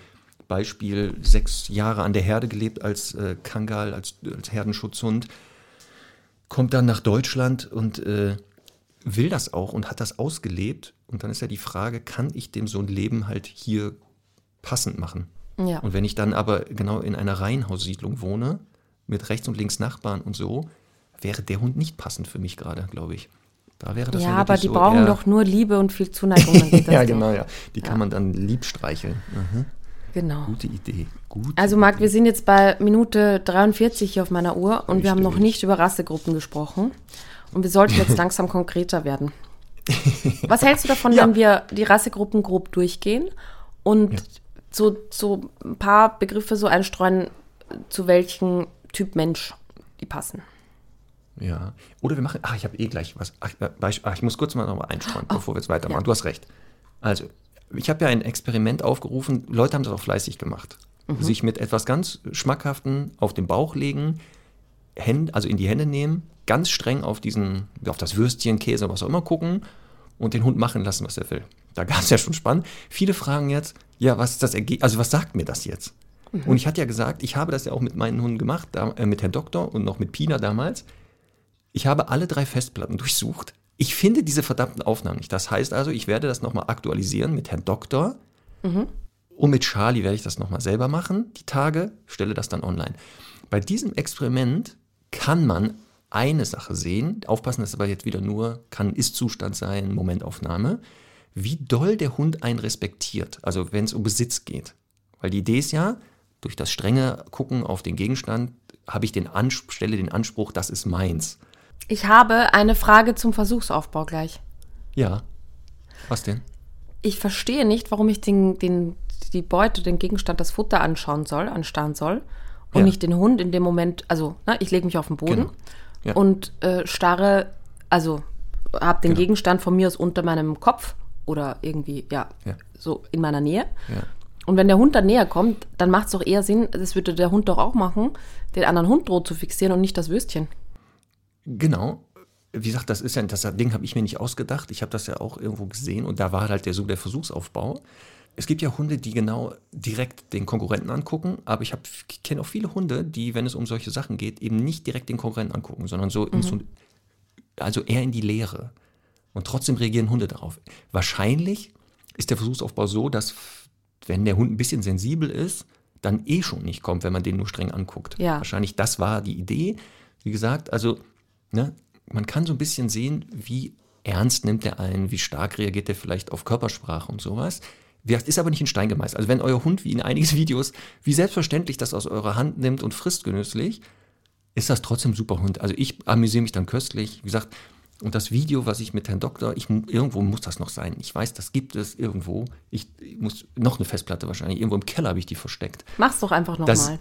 Beispiel, sechs Jahre an der Herde gelebt als äh, Kangal, als, als Herdenschutzhund, kommt dann nach Deutschland und äh, will das auch und hat das ausgelebt. Und dann ist ja die Frage, kann ich dem so ein Leben halt hier passend machen? Ja. Und wenn ich dann aber genau in einer Reihenhaussiedlung wohne, mit rechts und links Nachbarn und so, wäre der Hund nicht passend für mich gerade, glaube ich. Da wäre das ja, ja aber die so brauchen doch nur Liebe und viel Zuneigung. Ja, genau, ja. Die kann man dann lieb streicheln. Mhm. Genau. Gute Idee. Gute Also Marc, wir sind jetzt bei Minute 43 hier auf meiner Uhr und wir haben noch Richtig. nicht über Rassegruppen gesprochen. Und wir sollten jetzt langsam konkreter werden. Was hältst du davon, Ja. wenn wir die Rassegruppen grob durchgehen und so, so ein paar Begriffe so einstreuen, zu welchem Typ Mensch die passen? Ja. Oder wir machen, ach, ich habe eh gleich was. Ach, äh, ach, ich muss kurz mal nochmal einstreuen, bevor wir jetzt weitermachen. Du hast recht. Also, ich habe ja ein Experiment aufgerufen, Leute haben das auch fleißig gemacht. Sich mit etwas ganz Schmackhaften auf den Bauch legen, Hände, also in die Hände nehmen, ganz streng auf diesen, auf das Würstchen, Käse, was auch immer gucken und den Hund machen lassen, was er will. Da gab es ja schon spannend. Viele fragen jetzt, ja, was ist das Ergebnis, also was sagt mir das jetzt? Und ich hatte ja gesagt, ich habe das ja auch mit meinen Hunden gemacht, da, äh, mit Herrn Doktor und noch mit Pina damals. Ich habe alle drei Festplatten durchsucht. Ich finde diese verdammten Aufnahmen nicht. Das heißt also, ich werde das nochmal aktualisieren mit Herrn Doktor. Und mit Charlie werde ich das nochmal selber machen, die Tage, stelle das dann online. Bei diesem Experiment kann man eine Sache sehen, aufpassen, das ist aber jetzt wieder nur, kann Ist-Zustand sein, Momentaufnahme, wie doll der Hund einen respektiert, also wenn es um Besitz geht. Weil die Idee ist ja, durch das strenge Gucken auf den Gegenstand habe ich den Anspruch, stelle den Anspruch, das ist meins. Ich habe eine Frage zum Versuchsaufbau gleich. Ja, Was denn? Ich verstehe nicht, warum ich den, den, die Beute, den Gegenstand, das Futter anschauen soll, anstarren soll und Ja. nicht den Hund in dem Moment, also ne, ich lege mich auf den Boden Genau. Ja. und äh, starre, also habe den Genau. Gegenstand von mir aus unter meinem Kopf oder irgendwie, ja, Ja. so in meiner Nähe. Und wenn der Hund dann näher kommt, dann macht es doch eher Sinn, das würde der Hund doch auch machen, den anderen Hund droht zu fixieren und nicht das Würstchen. Genau. Wie gesagt, das ist ja, das Ding habe ich mir nicht ausgedacht. Ich habe das ja auch irgendwo gesehen und da war halt der, so der Versuchsaufbau. Es gibt ja Hunde, die genau direkt den Konkurrenten angucken, aber ich, kenne auch viele Hunde, die, wenn es um solche Sachen geht, eben nicht direkt den Konkurrenten angucken, sondern so, in so also eher in die Leere. Und trotzdem reagieren Hunde darauf. Wahrscheinlich ist der Versuchsaufbau so, dass wenn der Hund ein bisschen sensibel ist, dann eh schon nicht kommt, wenn man den nur streng anguckt. Ja. Wahrscheinlich das war die Idee. Wie gesagt, also ne, man kann so ein bisschen sehen, wie ernst nimmt er einen, wie stark reagiert er vielleicht auf Körpersprache und sowas. Gesagt, ist aber nicht in Stein gemeißelt. Also wenn euer Hund, wie in einigen Videos, wie selbstverständlich das aus eurer Hand nimmt und frisst genüsslich, ist das trotzdem ein super Hund. Also ich amüsiere mich dann köstlich. Wie gesagt, und das Video, was ich mit Herrn Doktor, ich, irgendwo muss das noch sein. Ich weiß, das gibt es irgendwo. Ich, ich muss noch eine Festplatte wahrscheinlich. Irgendwo im Keller habe ich die versteckt. Mach's doch einfach nochmal.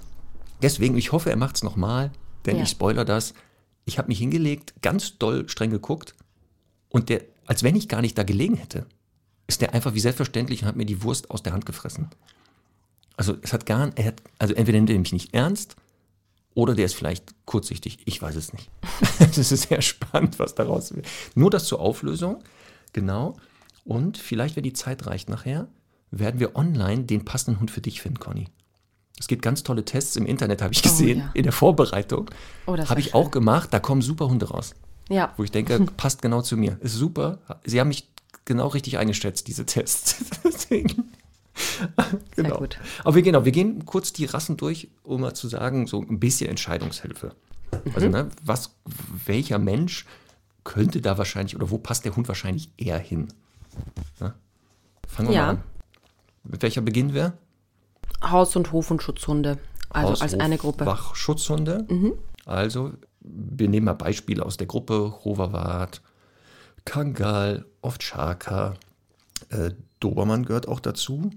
Deswegen, ich hoffe, er macht es nochmal, denn Ja. ich spoiler das. Ich habe mich hingelegt, ganz doll streng geguckt und der, als wenn ich gar nicht da gelegen hätte, ist der einfach wie selbstverständlich und hat mir die Wurst aus der Hand gefressen. Also es hat gar, er hat, also entweder nimmt er mich nicht ernst oder der ist vielleicht kurzsichtig. Ich weiß es nicht. Das ist sehr spannend, was daraus wird. Nur das zur Auflösung, genau. Und vielleicht, wenn die Zeit reicht nachher, werden wir online den passenden Hund für dich finden, Conny. Es gibt ganz tolle Tests im Internet, habe ich gesehen, ja. in der Vorbereitung. Oh, habe ich auch gemacht. Da kommen super Hunde raus, Ja. wo ich denke, passt genau zu mir. Ist super. Sie haben mich genau richtig eingeschätzt, diese Tests. Deswegen. genau. gut. Aber wir, genau, wir gehen kurz die Rassen durch, um mal zu sagen, so ein bisschen Entscheidungshilfe. Also, Mhm. ne, was, welcher Mensch könnte da wahrscheinlich oder wo passt der Hund wahrscheinlich eher hin? Ne? Fangen wir Ja. mal an. Mit welcher beginnen wir? Haus- und Hof- und Schutzhunde. Also Haus, als Hof, eine Gruppe. Mhm. Wachschutzhunde. Also, wir nehmen mal Beispiele aus der Gruppe: Hoverwart, Kangal, Ovtschaka. Äh, Dobermann gehört auch dazu.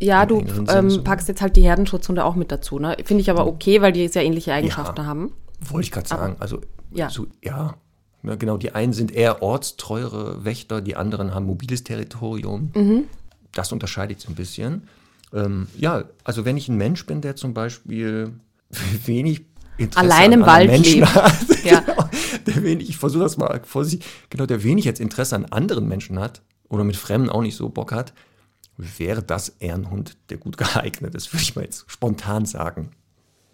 Ja, du ähm, packst jetzt halt die Herdenschutzhunde auch mit dazu, ne? Finde ich aber okay, weil die sehr ähnliche Eigenschaften haben. Wollte ich gerade sagen. Also, ja. So, ja. Ja, genau, die einen sind eher ortstreuere Wächter, die anderen haben mobiles Territorium. Mhm. Das unterscheidet sich ein bisschen. Ähm, ja, also wenn ich ein Mensch bin, der zum Beispiel wenig Interesse Allein im Wald Menschen lebt. hat, Ja. genau, der wenig, ich versuche das mal vorsichtig, genau, der wenig jetzt Interesse an anderen Menschen hat oder mit Fremden auch nicht so Bock hat, wäre das eher ein Hund, der gut geeignet ist, würde ich mal jetzt spontan sagen.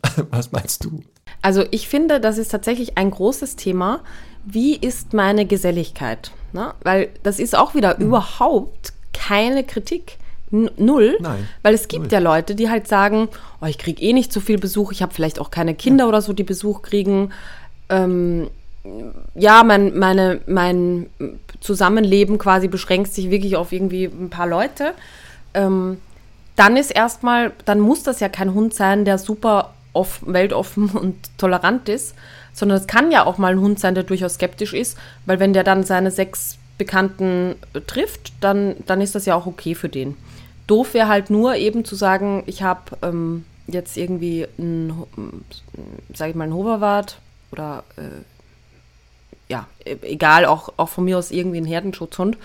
Was meinst du? Also ich finde, das ist tatsächlich ein großes Thema. Wie ist meine Geselligkeit? Ne? Weil das ist auch wieder Hm. überhaupt keine Kritik. Null. Nein, Weil es gibt null. ja Leute, die halt sagen, oh, ich kriege eh nicht so viel Besuch, ich habe vielleicht auch keine Kinder oder so, die Besuch kriegen. Ähm, ja, mein, meine, mein Zusammenleben quasi beschränkt sich wirklich auf irgendwie ein paar Leute. Ähm, dann ist erstmal, dann muss das ja kein Hund sein, der super off, weltoffen und tolerant ist, sondern es kann ja auch mal ein Hund sein, der durchaus skeptisch ist, weil wenn der dann seine sechs Bekannten äh, trifft, dann, dann ist das ja auch okay für den. Doof wäre halt nur eben zu sagen, ich habe ähm, jetzt irgendwie m, sag ich mal, einen Hoverwart oder äh, ja, egal, auch, auch von mir aus irgendwie ein Herdenschutzhund.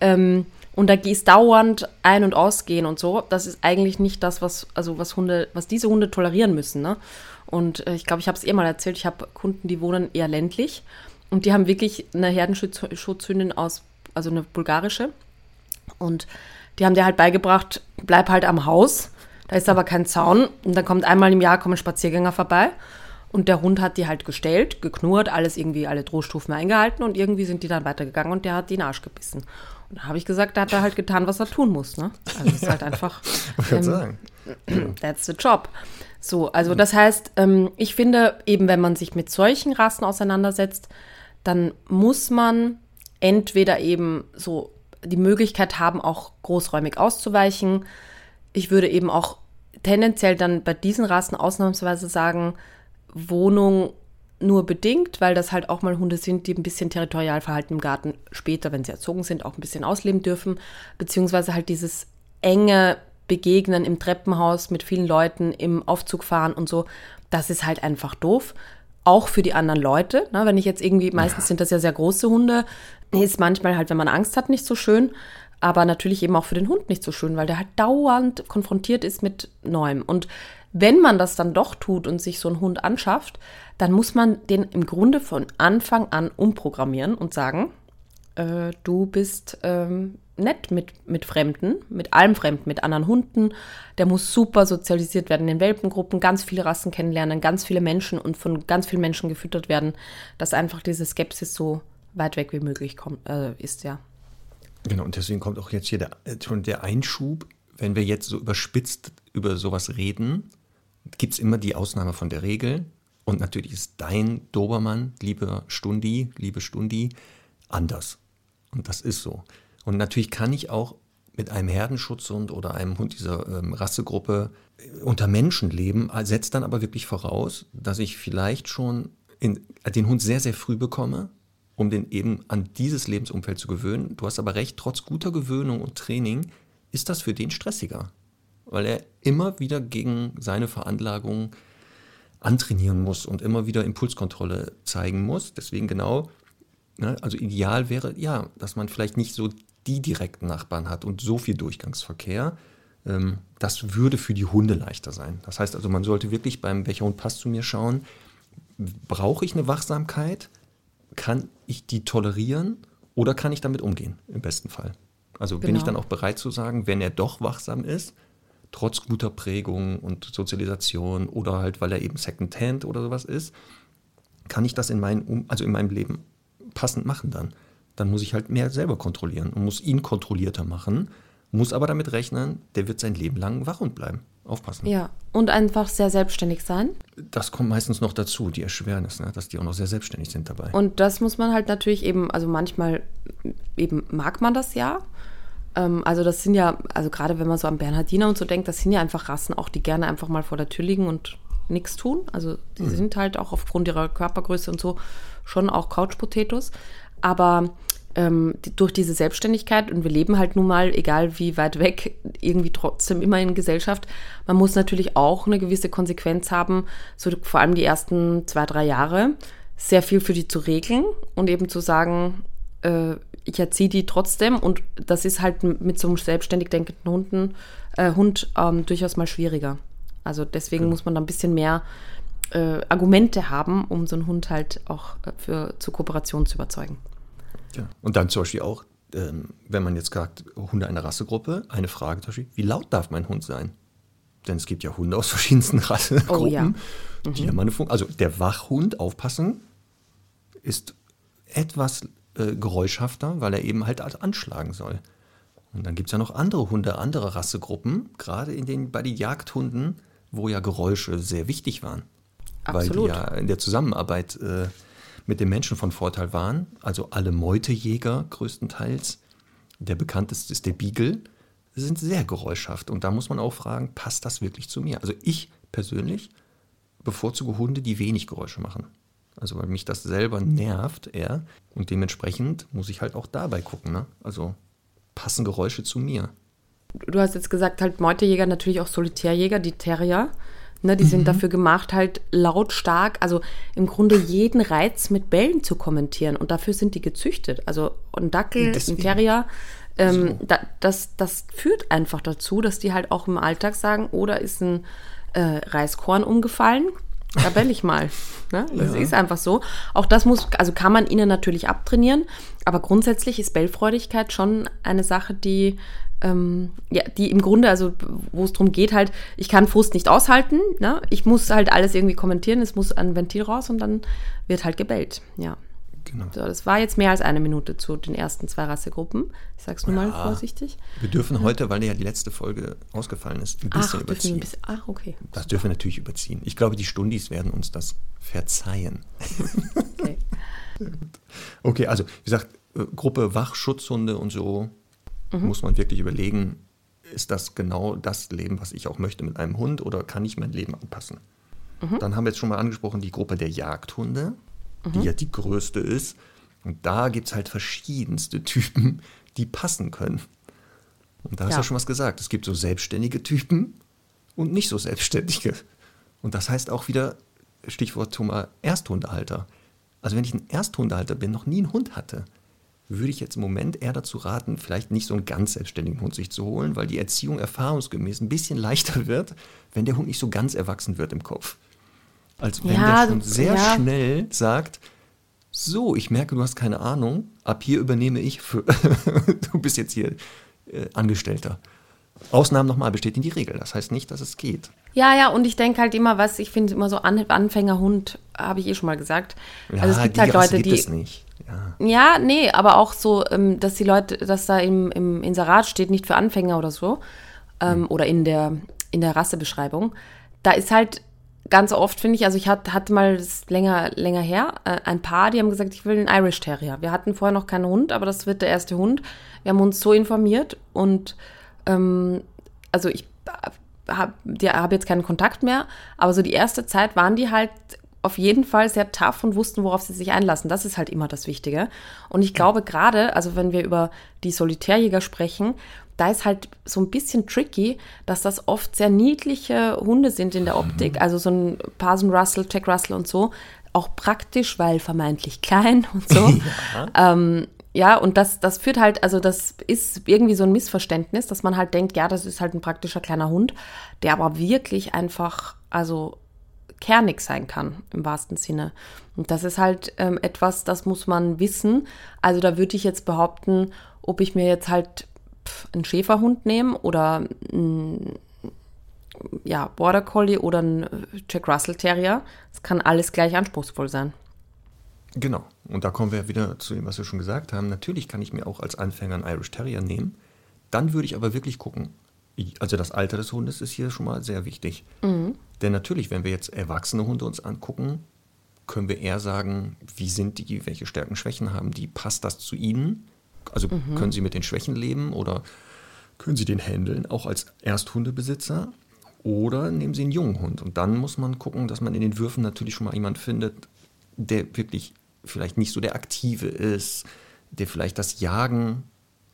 Ähm, und da ist dauernd ein- und ausgehen und so. Das ist eigentlich nicht das, was, also was Hunde, was diese Hunde tolerieren müssen. Ne? Und äh, ich glaube, ich habe es eh mal erzählt, ich habe Kunden, die wohnen eher ländlich und die haben wirklich eine Herdenschutzhündin aus, also eine bulgarische. Und die haben dir halt beigebracht, bleib halt am Haus. Da ist aber kein Zaun. Und dann kommt einmal im Jahr kommen Spaziergänger vorbei. Und der Hund hat die halt gestellt, geknurrt, alles irgendwie, alle Drohstufen eingehalten. Und irgendwie sind die dann weitergegangen und der hat die in den Arsch gebissen. Und da habe ich gesagt, da hat er halt getan, was er tun muss. Ne? Also es ist halt einfach. Ich ähm, sagen. That's the job. So, also das heißt, ähm, ich finde eben, wenn man sich mit solchen Rassen auseinandersetzt, dann muss man entweder eben so die Möglichkeit haben, auch großräumig auszuweichen. Ich würde eben auch tendenziell dann bei diesen Rassen ausnahmsweise sagen, Wohnung nur bedingt, weil das halt auch mal Hunde sind, die ein bisschen Territorialverhalten im Garten später, wenn sie erzogen sind, auch ein bisschen ausleben dürfen. Beziehungsweise halt dieses enge Begegnen im Treppenhaus mit vielen Leuten, im Aufzug fahren und so. Das ist halt einfach doof. Auch für die anderen Leute. Ne? Wenn ich jetzt irgendwie, meistens sind das ja sehr große Hunde, ist manchmal halt, wenn man Angst hat, nicht so schön. Aber natürlich eben auch für den Hund nicht so schön, weil der halt dauernd konfrontiert ist mit Neuem. Und wenn man das dann doch tut und sich so einen Hund anschafft, dann muss man den im Grunde von Anfang an umprogrammieren und sagen, äh, du bist ähm, nett mit, mit Fremden, mit allem Fremden, mit anderen Hunden. Der muss super sozialisiert werden in Welpengruppen, ganz viele Rassen kennenlernen, ganz viele Menschen und von ganz vielen Menschen gefüttert werden, dass einfach diese Skepsis so weit weg wie möglich kommt, äh, ist, ja. Genau, und deswegen kommt auch jetzt hier der, äh, schon der Einschub, wenn wir jetzt so überspitzt über sowas reden, gibt es immer die Ausnahme von der Regel. Und natürlich ist dein Dobermann, lieber Stundi, liebe Stundi, anders. Und das ist so. Und natürlich kann ich auch mit einem Herdenschutzhund oder einem Hund dieser ähm, Rassegruppe unter Menschen leben, setzt dann aber wirklich voraus, dass ich vielleicht schon in, den Hund sehr, sehr früh bekomme, um den eben an dieses Lebensumfeld zu gewöhnen. Du hast aber recht, trotz guter Gewöhnung und Training ist das für den stressiger, weil er immer wieder gegen seine Veranlagung antrainieren muss und immer wieder Impulskontrolle zeigen muss. Deswegen genau, ne, also ideal wäre ja, dass man vielleicht nicht so die direkten Nachbarn hat und so viel Durchgangsverkehr. Ähm, das würde für die Hunde leichter sein. Das heißt also, man sollte wirklich beim welcher Hund passt zu mir schauen, brauche ich eine Wachsamkeit? Kann ich die tolerieren oder kann ich damit umgehen, im besten Fall? Also genau. bin ich genau. dann auch bereit zu sagen, wenn er doch wachsam ist, trotz guter Prägung und Sozialisation oder halt, weil er eben Secondhand oder sowas ist, kann ich das in, mein, also in meinem Leben passend machen dann dann muss ich halt mehr selber kontrollieren und muss ihn kontrollierter machen, muss aber damit rechnen, der wird sein Leben lang wach und bleiben. Aufpassen. Ja, und einfach sehr selbstständig sein. Das kommt meistens noch dazu, die Erschwernis, ne? dass die auch noch sehr selbstständig sind dabei. Und das muss man halt natürlich eben, also manchmal eben mag man das ja. Ähm, also das sind ja, also gerade wenn man so an Bernhardiner und so denkt, das sind ja einfach Rassen auch, die gerne einfach mal vor der Tür liegen und nichts tun. Also die mhm. sind halt auch aufgrund ihrer Körpergröße und so schon auch Couch-Potatoes. Aber ähm, durch diese Selbstständigkeit und wir leben halt nun mal, egal wie weit weg, irgendwie trotzdem immer in Gesellschaft. Man muss natürlich auch eine gewisse Konsequenz haben, so vor allem die ersten zwei, drei Jahre, sehr viel für die zu regeln und eben zu sagen, äh, ich erziehe die trotzdem und das ist halt mit so einem selbstständig denkenden Hunden, äh, Hund ähm, durchaus mal schwieriger. Also deswegen mhm. muss man da ein bisschen mehr äh, Argumente haben, um so einen Hund halt auch äh, für, zur Kooperation zu überzeugen. Ja. Und dann zum Beispiel auch, ähm, wenn man jetzt sagt, Hunde einer Rassegruppe, eine Frage zum Beispiel, wie laut darf mein Hund sein? Denn es gibt ja Hunde aus verschiedensten Rassegruppen, oh, ja. mhm. die haben eine Funktion. Also der Wachhund, aufpassen, ist etwas äh, geräuschhafter, weil er eben halt anschlagen soll. Und dann gibt es ja noch andere Hunde, andere Rassegruppen, gerade in den, bei den Jagdhunden, wo ja Geräusche sehr wichtig waren. Absolut. Weil die ja in der Zusammenarbeit äh, mit den Menschen von Vorteil waren. Also alle Meutejäger größtenteils. Der bekannteste ist der Beagle. Sind sehr geräuschhaft. Und da muss man auch fragen, passt das wirklich zu mir? Also ich persönlich bevorzuge Hunde, die wenig Geräusche machen. Also weil mich das selber nervt eher. Und dementsprechend muss ich halt auch dabei gucken. Ne? Also passen Geräusche zu mir. Du hast jetzt gesagt, halt Meutejäger, natürlich auch Solitärjäger, die Terrier. Ne, die mhm. sind dafür gemacht, halt lautstark, also im Grunde jeden Reiz mit Bällen zu kommentieren. Und dafür sind die gezüchtet. Also ein Dackel, Deswegen. ein Terrier, ähm, so. da, das, das führt einfach dazu, dass die halt auch im Alltag sagen, oder oh, ist ein äh, Reiskorn umgefallen, da bell ich mal. Ne? Das ja. ist einfach so. Auch das muss, also kann man ihnen natürlich abtrainieren, aber grundsätzlich ist Bellfreudigkeit schon eine Sache, die ähm, ja, die im Grunde, also wo es darum geht, halt, ich kann Frust nicht aushalten, ne? ich muss halt alles irgendwie kommentieren, es muss ein Ventil raus und dann wird halt gebellt, ja. Genau. So, das war jetzt mehr als eine Minute zu den ersten zwei Rassegruppen. Ich sag's nur ja, mal vorsichtig. Wir dürfen heute, weil ja die letzte Folge ausgefallen ist, ein bisschen ach, überziehen. Ein bisschen, ach, okay. Das dürfen wir natürlich überziehen. Ich glaube, die Stundis werden uns das verzeihen. Okay. okay, also wie gesagt, äh, Gruppe Wachschutzhunde und so mhm. muss man wirklich überlegen, ist das genau das Leben, was ich auch möchte mit einem Hund oder kann ich mein Leben anpassen? Mhm. Dann haben wir jetzt schon mal angesprochen die Gruppe der Jagdhunde, mhm. die ja die größte ist. Und da gibt es halt verschiedenste Typen, die passen können. Und da hast du schon was gesagt. Es gibt so selbstständige Typen und nicht so selbstständige. Und das heißt auch wieder, Stichwort Thomas, Ersthundehalter. Also wenn ich ein Ersthundehalter bin, noch nie einen Hund hatte, würde ich jetzt im Moment eher dazu raten, vielleicht nicht so einen ganz selbstständigen Hund sich zu holen, weil die Erziehung erfahrungsgemäß ein bisschen leichter wird, wenn der Hund nicht so ganz erwachsen wird im Kopf. Als wenn ja, der schon sehr ja. schnell sagt, so, ich merke, du hast keine Ahnung, ab hier übernehme ich für, du bist jetzt hier äh, Angestellter. Ausnahmen nochmal bestätigen die Regel. Das heißt nicht, dass es geht. Ja, ja, und ich denke halt immer, was ich finde, immer so An Anfängerhund, habe ich eh schon mal gesagt. Ja, also es gibt halt Leute, die. Es nicht. Ja. ja, nee, aber auch so, ähm, dass die Leute, dass da im, im Inserat steht, nicht für Anfänger oder so, ähm, hm. oder in der, in der Rassebeschreibung. Da ist halt ganz oft, finde ich, also ich hatte, hatte mal das länger, länger her, äh, ein Paar, die haben gesagt, ich will einen Irish Terrier. Wir hatten vorher noch keinen Hund, aber das wird der erste Hund. Wir haben uns so informiert und ähm, also ich habe hab jetzt keinen Kontakt mehr, aber so die erste Zeit waren die halt auf jeden Fall sehr tough und wussten, worauf sie sich einlassen. Das ist halt immer das Wichtige. Und ich glaube gerade, also wenn wir über die Solitärjäger sprechen, da ist halt so ein bisschen tricky, dass das oft sehr niedliche Hunde sind in der Optik. Mhm. Also so ein Parson Russell, Jack Russell und so. Auch praktisch, weil vermeintlich klein und so. Ja. Ähm, ja, und das, das führt halt, also das ist irgendwie so ein Missverständnis, dass man halt denkt, ja, das ist halt ein praktischer kleiner Hund, der aber wirklich einfach, also kernig sein kann, im wahrsten Sinne. Und das ist halt ähm, etwas, das muss man wissen. Also da würde ich jetzt behaupten, ob ich mir jetzt halt pff, einen Schäferhund nehme oder einen ja, Border Collie oder einen Jack Russell Terrier. Das kann alles gleich anspruchsvoll sein. Genau. Und da kommen wir wieder zu dem, was wir schon gesagt haben. Natürlich kann ich mir auch als Anfänger einen Irish Terrier nehmen. Dann würde ich aber wirklich gucken. Also das Alter des Hundes ist hier schon mal sehr wichtig. Mhm. Denn natürlich, wenn wir jetzt erwachsene Hunde uns angucken, können wir eher sagen, wie sind die, welche Stärken, Schwächen haben die, passt das zu ihnen? Also mhm. können sie mit den Schwächen leben oder können sie den handeln, auch als Ersthundebesitzer? Oder nehmen sie einen jungen Hund? Und dann muss man gucken, dass man in den Würfen natürlich schon mal jemanden findet, der wirklich vielleicht nicht so der Aktive ist, der vielleicht das Jagen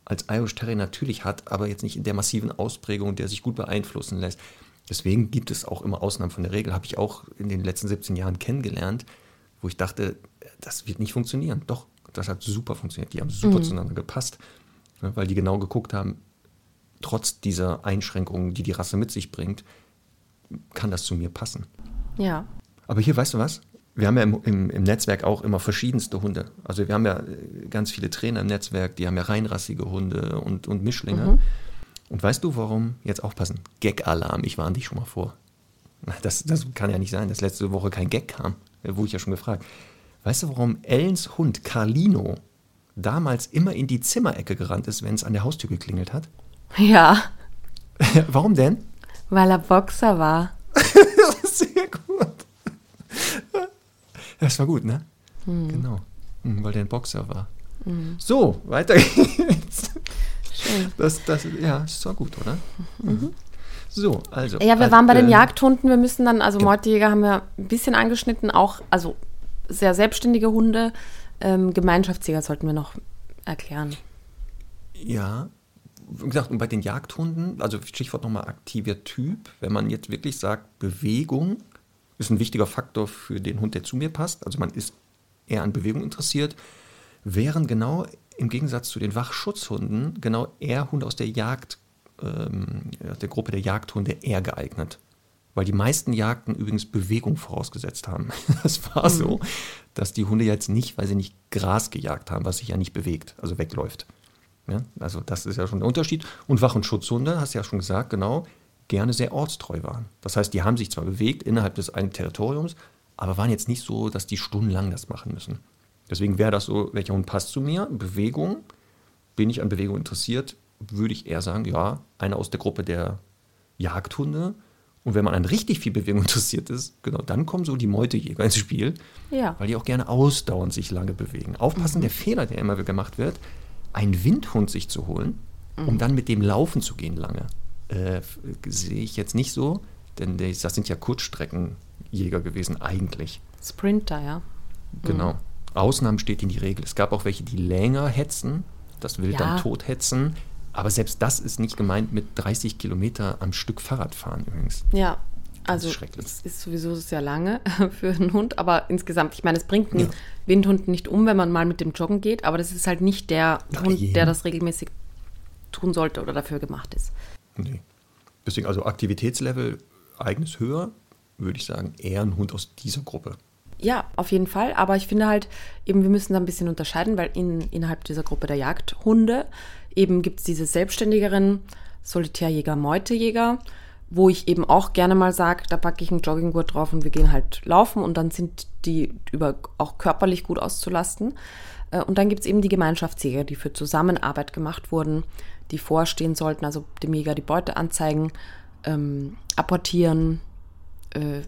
als Irish Terrier natürlich hat, aber jetzt nicht in der massiven Ausprägung, der sich gut beeinflussen lässt. Deswegen gibt es auch immer Ausnahmen von der Regel, habe ich auch in den letzten 17 Jahren kennengelernt, wo ich dachte, das wird nicht funktionieren. Doch, das hat super funktioniert. Die haben super mhm. zueinander gepasst, ne, weil die genau geguckt haben, trotz dieser Einschränkungen, die die Rasse mit sich bringt, kann das zu mir passen. Ja. Aber hier, weißt du was? Wir haben ja im, im, im, Netzwerk auch immer verschiedenste Hunde. Also wir haben ja äh, ganz viele Trainer im Netzwerk, die haben ja reinrassige Hunde und, und Mischlinge. Mhm. Und weißt du, warum? Jetzt aufpassen. Gag-Alarm, ich warne dich schon mal vor. Das, das kann ja nicht sein, dass letzte Woche kein Gag kam. Wurde ich ja schon gefragt. Weißt du, warum Ellens Hund Carlino damals immer in die Zimmerecke gerannt ist, wenn es an der Haustür geklingelt hat? Ja. warum denn? Weil er Boxer war. Sehr gut. Das war gut, ne? Mhm. Genau. Mhm, weil der ein Boxer war. Mhm. So, weiter geht's. Schön. Das, das, ja, das war gut, oder? Mhm. mhm. So, also. Ja, wir waren bei den äh, Jagdhunden. Wir müssen dann, also genau. Meutejäger haben wir ein bisschen angeschnitten, auch, also sehr selbstständige Hunde. Ähm, Gemeinschaftsjäger sollten wir noch erklären. Ja, wie gesagt, und bei den Jagdhunden, also Stichwort nochmal aktiver Typ, wenn man jetzt wirklich sagt, Bewegung, ist ein wichtiger Faktor für den Hund, der zu mir passt. Also man ist eher an Bewegung interessiert, während genau im Gegensatz zu den Wachschutzhunden genau eher Hunde aus der Jagd, ähm, der Gruppe der Jagdhunde eher geeignet. Weil die meisten Jagden übrigens Bewegung vorausgesetzt haben. Das war mhm. so, dass die Hunde jetzt nicht, weil sie nicht Gras gejagt haben, was sich ja nicht bewegt, also wegläuft. Ja, also das ist ja schon der Unterschied. Und Wach- und Schutzhunde, hast du ja schon gesagt, genau, gerne sehr ortstreu waren. Das heißt, die haben sich zwar bewegt innerhalb des einen Territoriums, aber waren jetzt nicht so, dass die stundenlang das machen müssen. Deswegen wäre das so, welcher Hund passt zu mir? Bewegung. Bin ich an Bewegung interessiert? Würde ich eher sagen, ja, einer aus der Gruppe der Jagdhunde. Und wenn man an richtig viel Bewegung interessiert ist, genau, dann kommen so die Meutejäger ins Spiel, ja. weil die auch gerne ausdauernd sich lange bewegen. Aufpassen, mhm. der Fehler, der immer gemacht wird, einen Windhund sich zu holen, um mhm. dann mit dem laufen zu gehen lange äh, sehe ich jetzt nicht so, denn das sind ja Kurzstrecken Jäger gewesen, eigentlich. Sprinter, ja. Genau. Mhm. Ausnahmen steht in die Regel. Es gab auch welche, die länger hetzen, das Wild ja. dann tot hetzen. Aber selbst das ist nicht gemeint mit 30 Kilometer am Stück Fahrradfahren übrigens. Ja, also es ist sowieso sehr lange für einen Hund, aber insgesamt, ich meine, es bringt einen ja. Windhund nicht um, wenn man mal mit dem Joggen geht, aber das ist halt nicht der Nein. Hund, der das regelmäßig tun sollte oder dafür gemacht ist. Nee. Deswegen also Aktivitätslevel eigenes höher, würde ich sagen, eher ein Hund aus dieser Gruppe. Ja, auf jeden Fall. Aber ich finde halt, eben, wir müssen da ein bisschen unterscheiden, weil in, innerhalb dieser Gruppe der Jagdhunde eben gibt es diese selbstständigeren Solitärjäger, Meutejäger, wo ich eben auch gerne mal sage, da packe ich einen Jogginggurt drauf und wir gehen halt laufen und dann sind die über auch körperlich gut auszulasten. Äh, und dann gibt es eben die Gemeinschaftsjäger, die für Zusammenarbeit gemacht wurden, die vorstehen sollten, also dem Jäger die Beute anzeigen, ähm, apportieren, äh,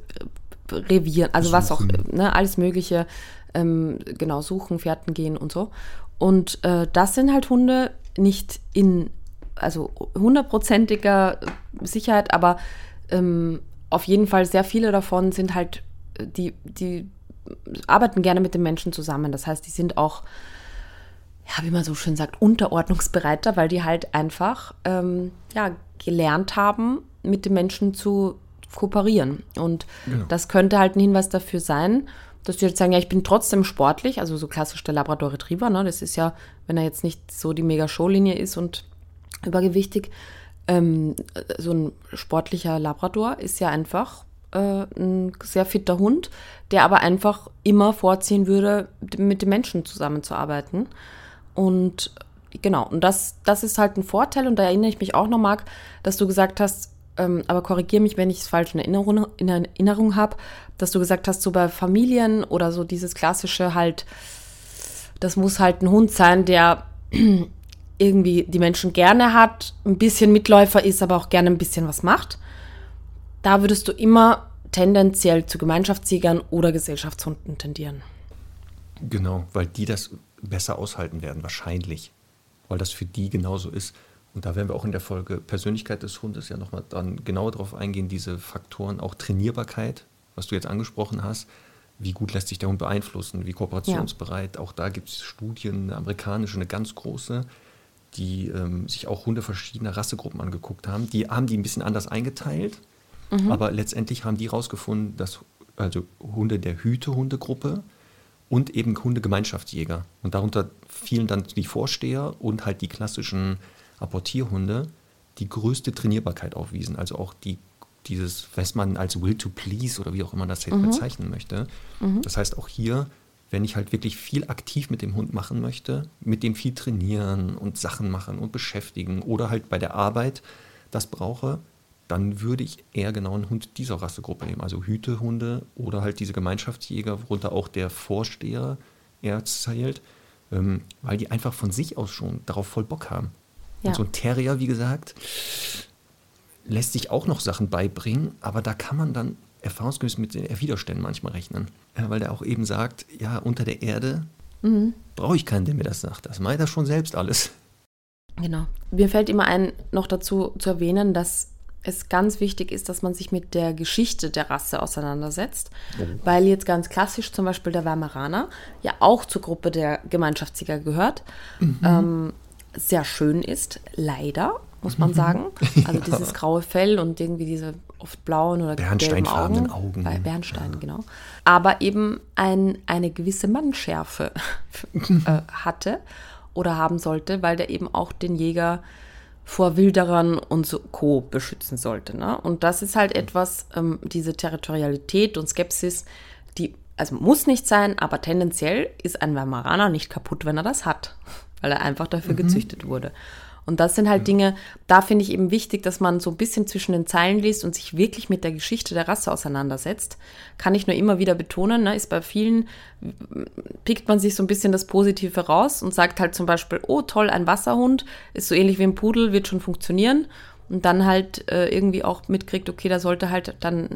revieren, also suchen. was auch, ne, alles Mögliche, ähm, genau, suchen, Fährten gehen und so. Und äh, das sind halt Hunde nicht in, also hundertprozentiger Sicherheit, aber ähm, auf jeden Fall sehr viele davon sind halt, die, die arbeiten gerne mit den Menschen zusammen. Das heißt, die sind auch, ja, wie man so schön sagt, unterordnungsbereiter, weil die halt einfach ähm, ja, gelernt haben, mit den Menschen zu kooperieren. Und genau. das könnte halt ein Hinweis dafür sein, dass die jetzt sagen, ja, ich bin trotzdem sportlich, also so klassisch der Labrador Retriever, ne? Das ist ja, wenn er jetzt nicht so die Mega-Show-Linie ist und übergewichtig, ähm, so ein sportlicher Labrador ist ja einfach äh, ein sehr fitter Hund, der aber einfach immer vorziehen würde, mit den Menschen zusammenzuarbeiten. Und genau, und das, das ist halt ein Vorteil und da erinnere ich mich auch noch, Marc, dass du gesagt hast, ähm, aber korrigiere mich, wenn ich es falsch in Erinnerung, in Erinnerung habe, dass du gesagt hast, so bei Familien oder so dieses klassische halt, das muss halt ein Hund sein, der irgendwie die Menschen gerne hat, ein bisschen Mitläufer ist, aber auch gerne ein bisschen was macht. Da würdest du immer tendenziell zu Gemeinschaftsjägern oder Gesellschaftshunden tendieren. Genau, weil die das besser aushalten werden, wahrscheinlich. Weil das für die genauso ist. Und da werden wir auch in der Folge Persönlichkeit des Hundes ja nochmal dann genauer darauf eingehen, diese Faktoren, auch Trainierbarkeit, was du jetzt angesprochen hast. Wie gut lässt sich der Hund beeinflussen, wie kooperationsbereit. Ja. Auch da gibt es Studien, eine amerikanische, eine ganz große, die ähm, sich auch Hunde verschiedener Rassegruppen angeguckt haben. Die haben die ein bisschen anders eingeteilt, mhm. aber letztendlich haben die herausgefunden, dass also Hunde der Hütehundegruppe und eben Hundegemeinschaftsjäger. Und darunter fielen dann die Vorsteher und halt die klassischen Apportierhunde die größte Trainierbarkeit aufwiesen. Also auch die, dieses, was man als Will to Please oder wie auch immer das jetzt mhm. bezeichnen möchte. Mhm. Das heißt auch hier, wenn ich halt wirklich viel aktiv mit dem Hund machen möchte, mit dem viel trainieren und Sachen machen und beschäftigen oder halt bei der Arbeit das brauche, dann würde ich eher genau einen Hund dieser Rassegruppe nehmen. Also Hütehunde oder halt diese Gemeinschaftsjäger, worunter auch der Vorsteher erzählt, ähm, weil die einfach von sich aus schon darauf voll Bock haben. Ja. Und so ein Terrier, wie gesagt, lässt sich auch noch Sachen beibringen, aber da kann man dann erfahrungsgemäß mit den Widerständen manchmal rechnen. Ja, weil der auch eben sagt, ja, unter der Erde mhm. brauche ich keinen, der mir das sagt. Das mache ich schon selbst alles. Genau. Mir fällt immer ein, noch dazu zu erwähnen, dass es ganz wichtig ist, dass man sich mit der Geschichte der Rasse auseinandersetzt, oh. weil jetzt ganz klassisch zum Beispiel der Weimaraner ja auch zur Gruppe der Gemeinschaftssieger gehört. Mhm. Ähm, sehr schön ist, leider, muss man sagen. Also dieses graue Fell und irgendwie diese oft blauen oder Bernsteinfarbenen Augen. Augen. Bei Bernstein, ja. genau. Aber eben ein, eine gewisse Mannschärfe äh, hatte oder haben sollte, weil der eben auch den Jäger vor Wilderern und so Co. beschützen sollte. Ne? Und das ist halt etwas, ähm, diese Territorialität und Skepsis, die, also muss nicht sein, aber tendenziell ist ein Weimaraner nicht kaputt, wenn er das hat weil er einfach dafür mhm. gezüchtet wurde. Und das sind halt ja. Dinge, da finde ich eben wichtig, dass man so ein bisschen zwischen den Zeilen liest und sich wirklich mit der Geschichte der Rasse auseinandersetzt. Kann ich nur immer wieder betonen, ne, ist bei vielen, pickt man sich so ein bisschen das Positive raus und sagt halt zum Beispiel, oh toll, ein Wasserhund, ist so ähnlich wie ein Pudel, wird schon funktionieren und dann halt äh, irgendwie auch mitkriegt, okay, da sollte halt dann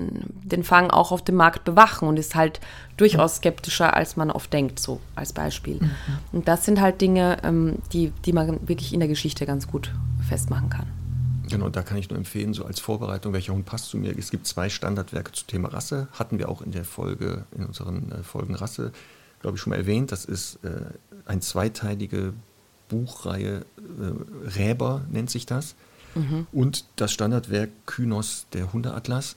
den Fang auch auf dem Markt bewachen und ist halt durchaus skeptischer, als man oft denkt, so als Beispiel. Mhm. Und das sind halt Dinge, ähm, die, die man wirklich in der Geschichte ganz gut festmachen kann. Genau, da kann ich nur empfehlen, so als Vorbereitung, welcher Hund passt zu mir. Es gibt zwei Standardwerke zum Thema Rasse, hatten wir auch in der Folge, in unseren äh, Folgen Rasse, glaube ich, schon mal erwähnt. Das ist äh, eine zweiteilige Buchreihe, äh, Räber nennt sich das. Mhm. Und das Standardwerk Kynos, der Hundeatlas,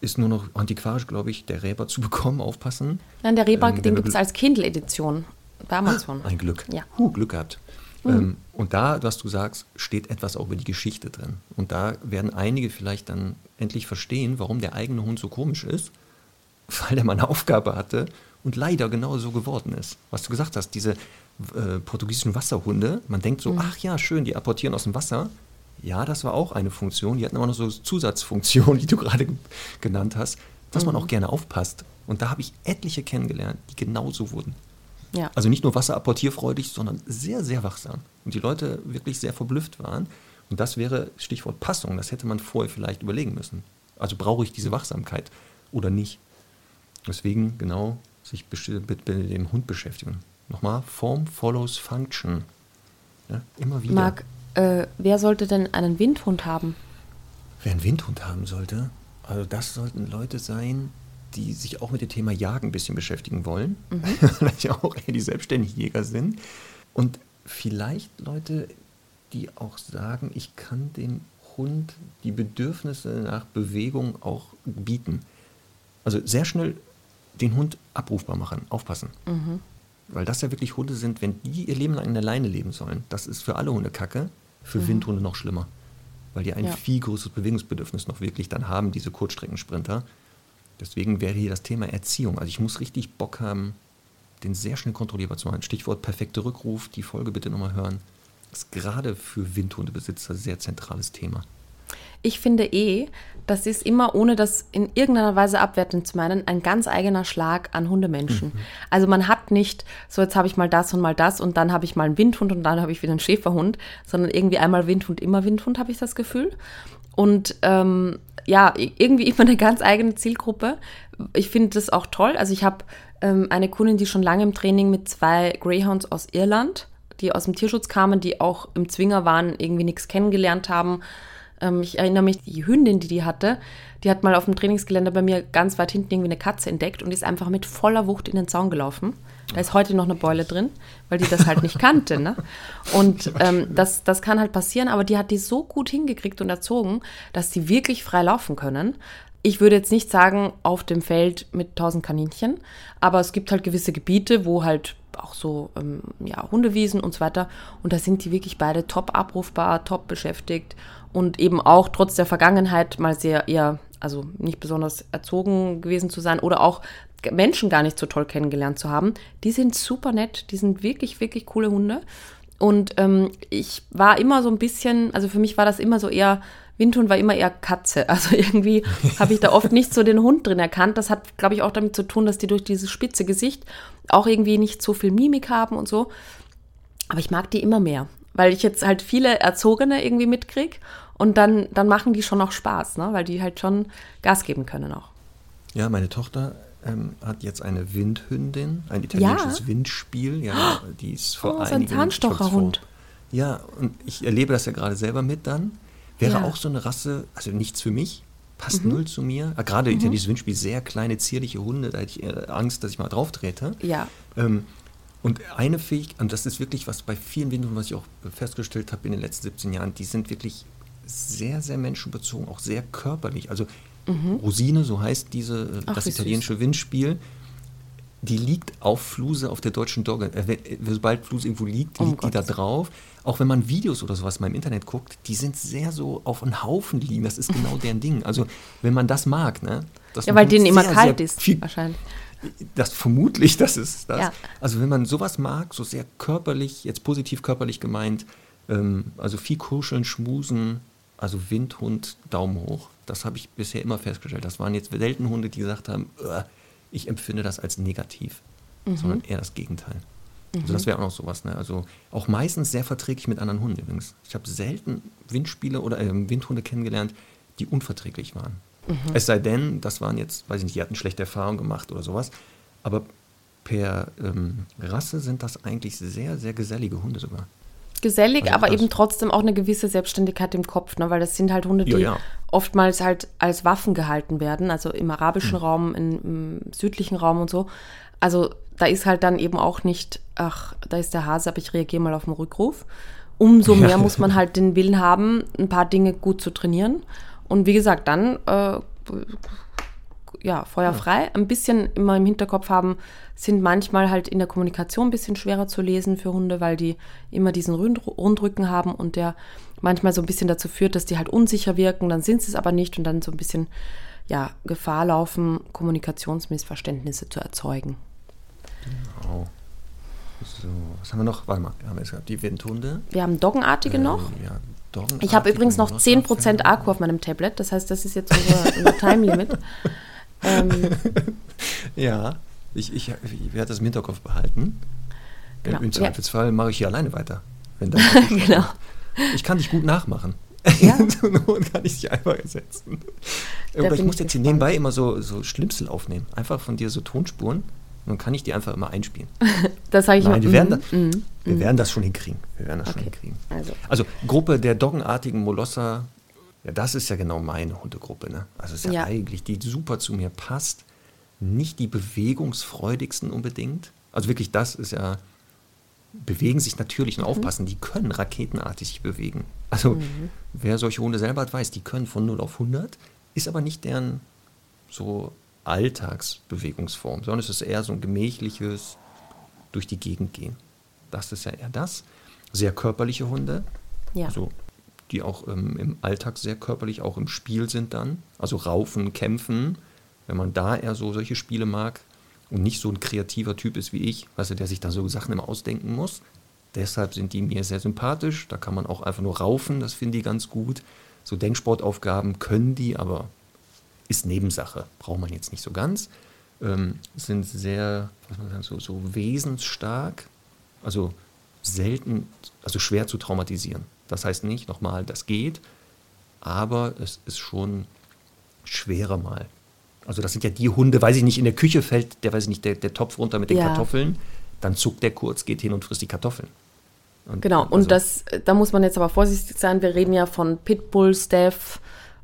ist nur noch antiquarisch, glaube ich, der Räber zu bekommen, aufpassen. Nein, der Räber, ähm, den gibt es als Kindle-Edition bei Amazon. Ah, ein Glück. Ja. Huh, Glück gehabt. Mhm. Ähm, und da, was du sagst, steht etwas auch über die Geschichte drin. Und da werden einige vielleicht dann endlich verstehen, warum der eigene Hund so komisch ist, weil der mal eine Aufgabe hatte und leider genau so geworden ist. Was du gesagt hast, diese äh, portugiesischen Wasserhunde, man denkt so, mhm. ach ja, schön, die apportieren aus dem Wasser. Ja, das war auch eine Funktion. Die hatten aber noch so Zusatzfunktionen, die du gerade genannt hast, dass mhm. man auch gerne aufpasst. Und da habe ich etliche kennengelernt, die genauso wurden. Ja. Also nicht nur wasserapportierfreudig, sondern sehr, sehr wachsam. Und die Leute wirklich sehr verblüfft waren. Und das wäre Stichwort Passung. Das hätte man vorher vielleicht überlegen müssen. Also brauche ich diese Wachsamkeit oder nicht? Deswegen genau sich mit dem Hund beschäftigen. Nochmal, Form follows Function. Ja, immer wieder. Marc, äh, wer sollte denn einen Windhund haben? Wer einen Windhund haben sollte? Also das sollten Leute sein, die sich auch mit dem Thema Jagen ein bisschen beschäftigen wollen, mhm. ja auch eher die selbstständigen Jäger sind. Und vielleicht Leute, die auch sagen, ich kann dem Hund die Bedürfnisse nach Bewegung auch bieten. Also sehr schnell den Hund abrufbar machen, aufpassen. Mhm. Weil das ja wirklich Hunde sind, wenn die ihr Leben lang in der Leine leben sollen, das ist für alle Hunde Kacke, für mhm. Windhunde noch schlimmer. Weil die ein ja. viel größeres Bewegungsbedürfnis noch wirklich dann haben, diese Kurzstreckensprinter. Deswegen wäre hier das Thema Erziehung. Also ich muss richtig Bock haben, den sehr schnell kontrollierbar zu machen. Stichwort perfekte Rückruf, die Folge bitte nochmal hören. Das ist gerade für Windhundebesitzer ein sehr zentrales Thema. Ich finde eh, das ist immer, ohne das in irgendeiner Weise abwertend zu meinen, ein ganz eigener Schlag an Hundemenschen. Mhm. Also man hat nicht, so jetzt habe ich mal das und mal das und dann habe ich mal einen Windhund und dann habe ich wieder einen Schäferhund, sondern irgendwie einmal Windhund, immer Windhund, habe ich das Gefühl. Und ähm, ja, irgendwie immer eine ganz eigene Zielgruppe. Ich finde das auch toll. Also ich habe ähm, eine Kundin, die schon lange im Training mit zwei Greyhounds aus Irland, die aus dem Tierschutz kamen, die auch im Zwinger waren, irgendwie nichts kennengelernt haben. Ähm, ich erinnere mich, die Hündin, die die hatte, die hat mal auf dem Trainingsgelände bei mir ganz weit hinten irgendwie eine Katze entdeckt und ist einfach mit voller Wucht in den Zaun gelaufen. Da ist heute noch eine Beule drin, weil die das halt nicht kannte. Ne? Und ähm, das, das kann halt passieren, aber die hat die so gut hingekriegt und erzogen, dass die wirklich frei laufen können. Ich würde jetzt nicht sagen, auf dem Feld mit tausend Kaninchen, aber es gibt halt gewisse Gebiete, wo halt auch so ähm, ja, Hundewiesen und so weiter. Und da sind die wirklich beide top abrufbar, top beschäftigt und eben auch trotz der Vergangenheit mal sehr eher, also nicht besonders erzogen gewesen zu sein oder auch Menschen gar nicht so toll kennengelernt zu haben. Die sind super nett, die sind wirklich, wirklich coole Hunde. Und ähm, ich war immer so ein bisschen, also für mich war das immer so eher, Windhund war immer eher Katze. Also irgendwie habe ich da oft nicht so den Hund drin erkannt. Das hat, glaube ich, auch damit zu tun, dass die durch dieses spitze Gesicht auch irgendwie nicht so viel Mimik haben und so. Aber ich mag die immer mehr, weil ich jetzt halt viele Erzogene irgendwie mitkriege und dann, dann machen die schon auch Spaß, ne? weil die halt schon Gas geben können auch. Ja, meine Tochter ähm, hat jetzt eine Windhündin, ein italienisches ja? Windspiel. Ja, die ist vor oh, so ein Zahnstocherhund. Ja, und ich erlebe das ja gerade selber mit dann. Wäre ja. auch so eine Rasse, also nichts für mich, passt mhm. null zu mir. Ah, gerade mhm. italienisches Windspiel, sehr kleine, zierliche Hunde, da hätte ich Angst, dass ich mal drauf trete. Ja. Ähm, und eine Fähigkeit, und das ist wirklich was bei vielen Windhunden, was ich auch festgestellt habe in den letzten 17 Jahren, die sind wirklich sehr, sehr menschenbezogen, auch sehr körperlich. Also Mhm. Rosine, so heißt diese, äh, Ach, das italienische süß. Windspiel. Die liegt auf Fluse auf der deutschen Dogge. Äh, äh, sobald Fluse irgendwo liegt, liegt oh die da drauf. Auch wenn man Videos oder sowas mal im Internet guckt, die sind sehr so auf einen Haufen liegen. Das ist genau deren Ding. Also, wenn man das mag, ne? ja, weil denen immer kalt ist, viel, wahrscheinlich. Das vermutlich, das ist das. Ja. Also, wenn man sowas mag, so sehr körperlich, jetzt positiv körperlich gemeint, ähm, also viel kuscheln, schmusen, also Windhund, Daumen hoch. Das habe ich bisher immer festgestellt. Das waren jetzt selten Hunde, die gesagt haben, ich empfinde das als negativ, mhm. sondern eher das Gegenteil. Also mhm. Also das wäre auch noch sowas. Ne? Also auch meistens sehr verträglich mit anderen Hunden übrigens. Ich habe selten Windspiele oder äh, Windhunde kennengelernt, die unverträglich waren. Mhm. Es sei denn, das waren jetzt, weiß ich nicht, die hatten schlechte Erfahrungen gemacht oder sowas. Aber per ähm, Rasse sind das eigentlich sehr, sehr gesellige Hunde sogar. Gesellig, Also aber das- eben trotzdem auch eine gewisse Selbstständigkeit im Kopf, ne? weil das sind halt Hunde, die Ja, ja. oftmals halt als Waffen gehalten werden, also im arabischen Hm. Raum, in, im südlichen Raum und so. Also da ist halt dann eben auch nicht, ach, da ist der Hase, aber ich reagiere mal auf den Rückruf. Umso mehr Ja. muss man halt den Willen haben, ein paar Dinge gut zu trainieren. Und wie gesagt, dann äh, ja, feuerfrei. Ein bisschen immer im Hinterkopf haben, sind manchmal halt in der Kommunikation ein bisschen schwerer zu lesen für Hunde, weil die immer diesen Rund Rundrücken haben und der manchmal so ein bisschen dazu führt, dass die halt unsicher wirken, dann sind sie es aber nicht und dann so ein bisschen ja, Gefahr laufen, Kommunikationsmissverständnisse zu erzeugen. Oh. So, was haben wir noch? Warte mal, wir haben jetzt gehabt die Windhunde. Wir haben Doggenartige noch. Äh, ja, Ich habe übrigens noch 10% Akku auf meinem Tablet, das heißt, das ist jetzt unser, unser Time Limit. Ähm, Ja, ich, ich, ich werde das im Hinterkopf behalten. Genau. Im Ja. Zweifelsfall mache ich hier alleine weiter. Genau. Ich kann dich gut nachmachen. Ja. Not kann ich dich einfach ersetzen. Oder ich muss ich jetzt hier nebenbei immer so, so Schlimmsel aufnehmen. Einfach von dir so Tonspuren. Und dann kann ich die einfach immer einspielen. Das sage ich Nein, mal. wir werden, mhm, da, mhm, wir mhm. werden das schon hinkriegen. Wir werden das schon Okay. hinkriegen. Also, Also Gruppe der doggenartigen Molosser, ja, das ist ja genau meine Hundegruppe. Ne? Also ist ja, Ja. eigentlich, die super zu mir passt. Nicht die bewegungsfreudigsten unbedingt. Also wirklich, das ist ja, bewegen sich natürlich Mhm. und aufpassen, die können raketenartig sich bewegen. Also Mhm. wer solche Hunde selber hat, weiß, die können von 0 auf 100, ist aber nicht deren so Alltagsbewegungsform, sondern es ist eher so ein gemächliches durch die Gegend gehen. Das ist ja eher das. Sehr körperliche Hunde, ja. also die auch ähm, im Alltag sehr körperlich auch im Spiel sind dann. Also Raufen, Kämpfen, wenn man da eher so solche Spiele mag und nicht so ein kreativer Typ ist wie ich, weißt du, der sich da so Sachen immer ausdenken muss. Deshalb sind die mir sehr sympathisch. Da kann man auch einfach nur raufen, das finde ich ganz gut. So Denksportaufgaben können die, aber ist Nebensache, braucht man jetzt nicht so ganz. Ähm, sind sehr, was man sagen, so, so wesensstark, also selten, also schwer zu traumatisieren. Das heißt nicht, nochmal, das geht, aber es ist schon schwerer mal. Also das sind ja die Hunde, weiß ich nicht, in der Küche fällt der, weiß ich nicht, der, der Topf runter mit den Ja. Kartoffeln, dann zuckt der kurz, geht hin und frisst die Kartoffeln. Und, Genau, und also- das, da muss man jetzt aber vorsichtig sein. Wir reden ja von Pitbull, Steph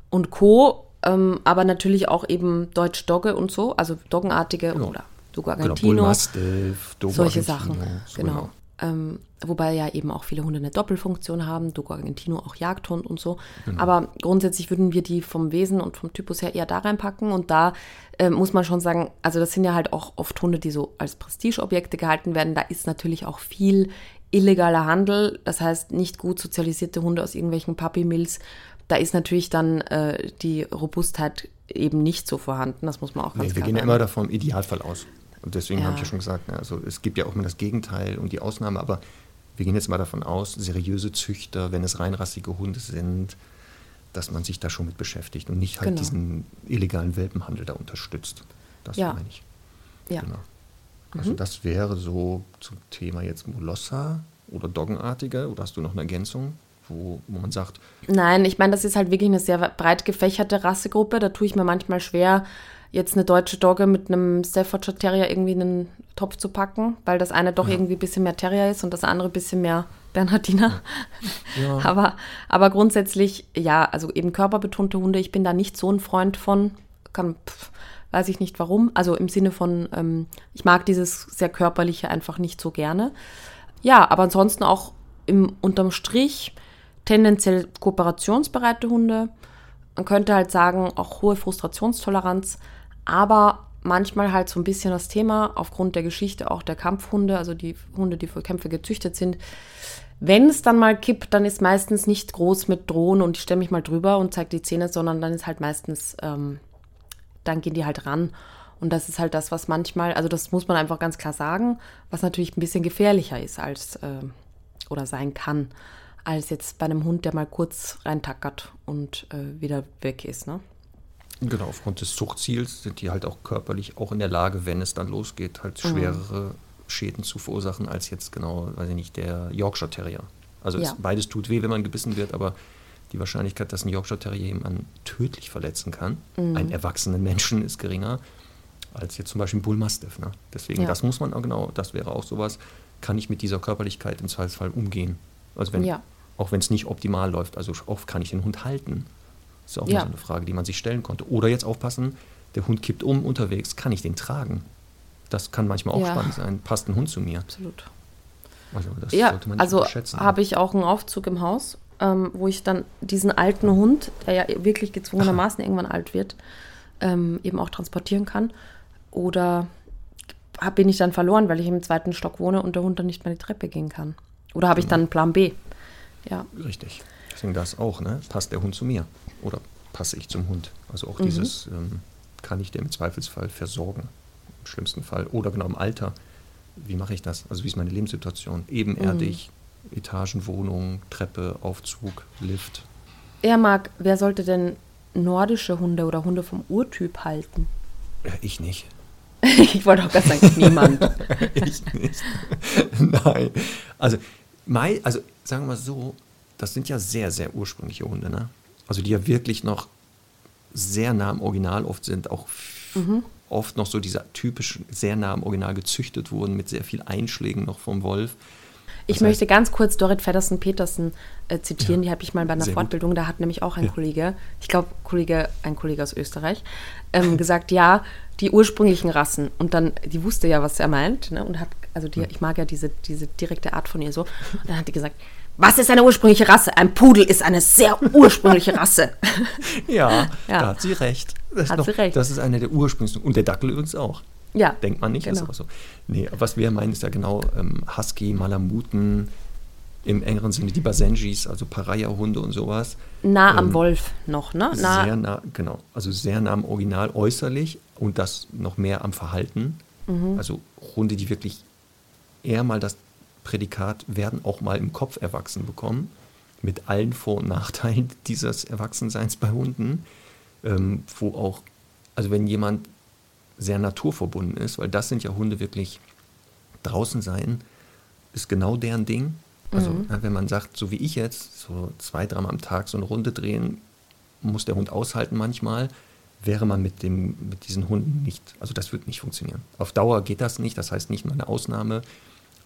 und Co., ähm, aber natürlich auch eben Deutsch Dogge und so, also Doggenartige Genau. oder Dogo genau, Argentino, Mastiff, Dogo solche Argentino, Sachen. so genau. Ähm, wobei ja eben auch viele Hunde eine Doppelfunktion haben, Dogo Argentino auch Jagdhund und so. Genau. Aber grundsätzlich würden wir die vom Wesen und vom Typus her eher da reinpacken. Und da äh, muss man schon sagen, also das sind ja halt auch oft Hunde, die so als Prestigeobjekte gehalten werden. Da ist natürlich auch viel illegaler Handel, das heißt nicht gut sozialisierte Hunde aus irgendwelchen Puppy Mills. Da ist natürlich dann äh, die Robustheit eben nicht so vorhanden. Das muss man auch ganz Nee, wir klar gehen ja immer davon im Idealfall aus. Und deswegen Ja. habe ich ja schon gesagt, ne, also es gibt ja auch immer das Gegenteil und die Ausnahme, aber wir gehen jetzt mal davon aus, seriöse Züchter, wenn es reinrassige Hunde sind, dass man sich da schon mit beschäftigt und nicht halt Genau. diesen illegalen Welpenhandel da unterstützt. Das Ja. meine ich. Ja. Mhm. Genau. Also das wäre so zum Thema jetzt Molosser oder Doggenartige. Oder hast du noch eine Ergänzung, wo, wo man sagt, Nein, ich meine, das ist halt wirklich eine sehr breit gefächerte Rassegruppe. Da tue ich mir manchmal schwer, jetzt eine deutsche Dogge mit einem Staffordshire Terrier irgendwie in einen Topf zu packen, weil das eine doch irgendwie ein bisschen mehr Terrier ist und das andere ein bisschen mehr Bernhardiner. Ja. Aber, aber grundsätzlich, ja, also eben körperbetonte Hunde, ich bin da nicht so ein Freund von. Kann, pf, weiß ich nicht warum. Also im Sinne von, ähm, ich mag dieses sehr körperliche einfach nicht so gerne. Ja, aber ansonsten auch im, unterm Strich tendenziell kooperationsbereite Hunde. Man könnte halt sagen, auch hohe Frustrationstoleranz, aber manchmal halt so ein bisschen das Thema aufgrund der Geschichte auch der Kampfhunde, also die Hunde, die für Kämpfe gezüchtet sind. Wenn es dann mal kippt, dann ist meistens nicht groß mit Drohen und ich stelle mich mal drüber und zeige die Zähne, sondern dann ist halt meistens, ähm, dann gehen die halt ran. Und das ist halt das, was manchmal, also das muss man einfach ganz klar sagen, was natürlich ein bisschen gefährlicher ist als, äh, oder sein kann, als jetzt bei einem Hund, der mal kurz reintackert und äh, wieder weg ist. Ne? Genau, aufgrund des Zuchtziels sind die halt auch körperlich auch in der Lage, wenn es dann losgeht, halt Mhm. schwerere Schäden zu verursachen als jetzt genau, weiß ich nicht, der Yorkshire Terrier. Also Ja. es, beides tut weh, wenn man gebissen wird, aber die Wahrscheinlichkeit, dass ein Yorkshire Terrier jemanden tödlich verletzen kann, Mhm. einen erwachsenen Menschen, ist geringer als jetzt zum Beispiel ein Bull Mastiff. Ne? Deswegen, Ja. das muss man auch genau, das wäre auch sowas, kann ich mit dieser Körperlichkeit im Zweifelsfall umgehen. Also wenn, Ja. auch wenn es nicht optimal läuft. Also oft kann ich den Hund halten. Das ist auch Ja. so eine Frage, die man sich stellen konnte. Oder jetzt aufpassen, der Hund kippt um unterwegs, kann ich den tragen? Das kann manchmal auch Ja. spannend sein. Passt ein Hund zu mir? Absolut. Also das Ja, sollte man nicht also habe ich auch einen Aufzug im Haus, ähm, wo ich dann diesen alten Hund, der ja wirklich gezwungenermaßen irgendwann alt wird, ähm, eben auch transportieren kann. Oder hab, bin ich dann verloren, weil ich im zweiten Stock wohne und der Hund dann nicht mehr die Treppe gehen kann. Oder habe ich Genau. dann einen Plan B? Ja, Richtig. Deswegen das auch, ne? Passt der Hund zu mir? Oder passe ich zum Hund? Also Mhm. auch dieses, ähm, kann ich den im Zweifelsfall versorgen? Im schlimmsten Fall. Oder genau im Alter. Wie mache ich das? Also wie ist meine Lebenssituation? Ebenerdig, Mhm. Etagenwohnung, Treppe, Aufzug, Lift. er mag, wer sollte denn nordische Hunde oder Hunde vom Urtyp halten? Ja, ich nicht. ich wollte auch gerade sagen, niemand. ich nicht. Nein. Also, Mai, also sagen wir mal so, das sind ja sehr, sehr ursprüngliche Hunde, ne? Also die ja wirklich noch sehr nah am Original oft sind, auch f- oft noch so dieser typischen, sehr nah am Original gezüchtet wurden, mit sehr viel Einschlägen noch vom Wolf. Ich Das möchte ganz kurz Dorit Feddersen-Petersen äh, zitieren. Ja, Die habe ich mal bei einer sehr gut. Fortbildung, da hat nämlich auch ein Ja. Kollege, ich glaube, Kollege, ein Kollege aus Österreich, ähm, gesagt, ja, die ursprünglichen Rassen. Und dann, die wusste ja, was er meint. Ne? Und hat, also die, ich mag ja diese, diese direkte Art von ihr so. Und dann hat die gesagt, was ist eine ursprüngliche Rasse? Ein Pudel ist eine sehr ursprüngliche Rasse. Ja, Ja. da hat sie recht. Das ist Hat noch, sie recht. Das ist eine der ursprüngsten. Und der Dackel übrigens auch. ja. Denkt man nicht, ist Genau. aber so. Nee, was wir meinen, ist ja genau ähm, Husky, Malamuten, im engeren Sinne die Basenjis, also Pariah-Hunde und sowas. Nah am Ähm, Wolf noch, ne? Nah, Sehr nah, genau, also sehr nah am Original äußerlich und das noch mehr am Verhalten. Mhm. Also Hunde, die wirklich eher mal das Prädikat werden auch mal im Kopf erwachsen bekommen, mit allen Vor- und Nachteilen dieses Erwachsenseins bei Hunden, ähm, wo auch, also wenn jemand sehr naturverbunden ist, weil das sind ja Hunde wirklich draußen sein, ist genau deren Ding. Also ja, wenn man sagt, so wie ich jetzt, so zwei, dreimal am Tag so eine Runde drehen, muss der Hund aushalten manchmal, wäre man mit, dem, mit diesen Hunden nicht, also das wird nicht funktionieren. Auf Dauer geht das nicht, das heißt nicht mal eine Ausnahme,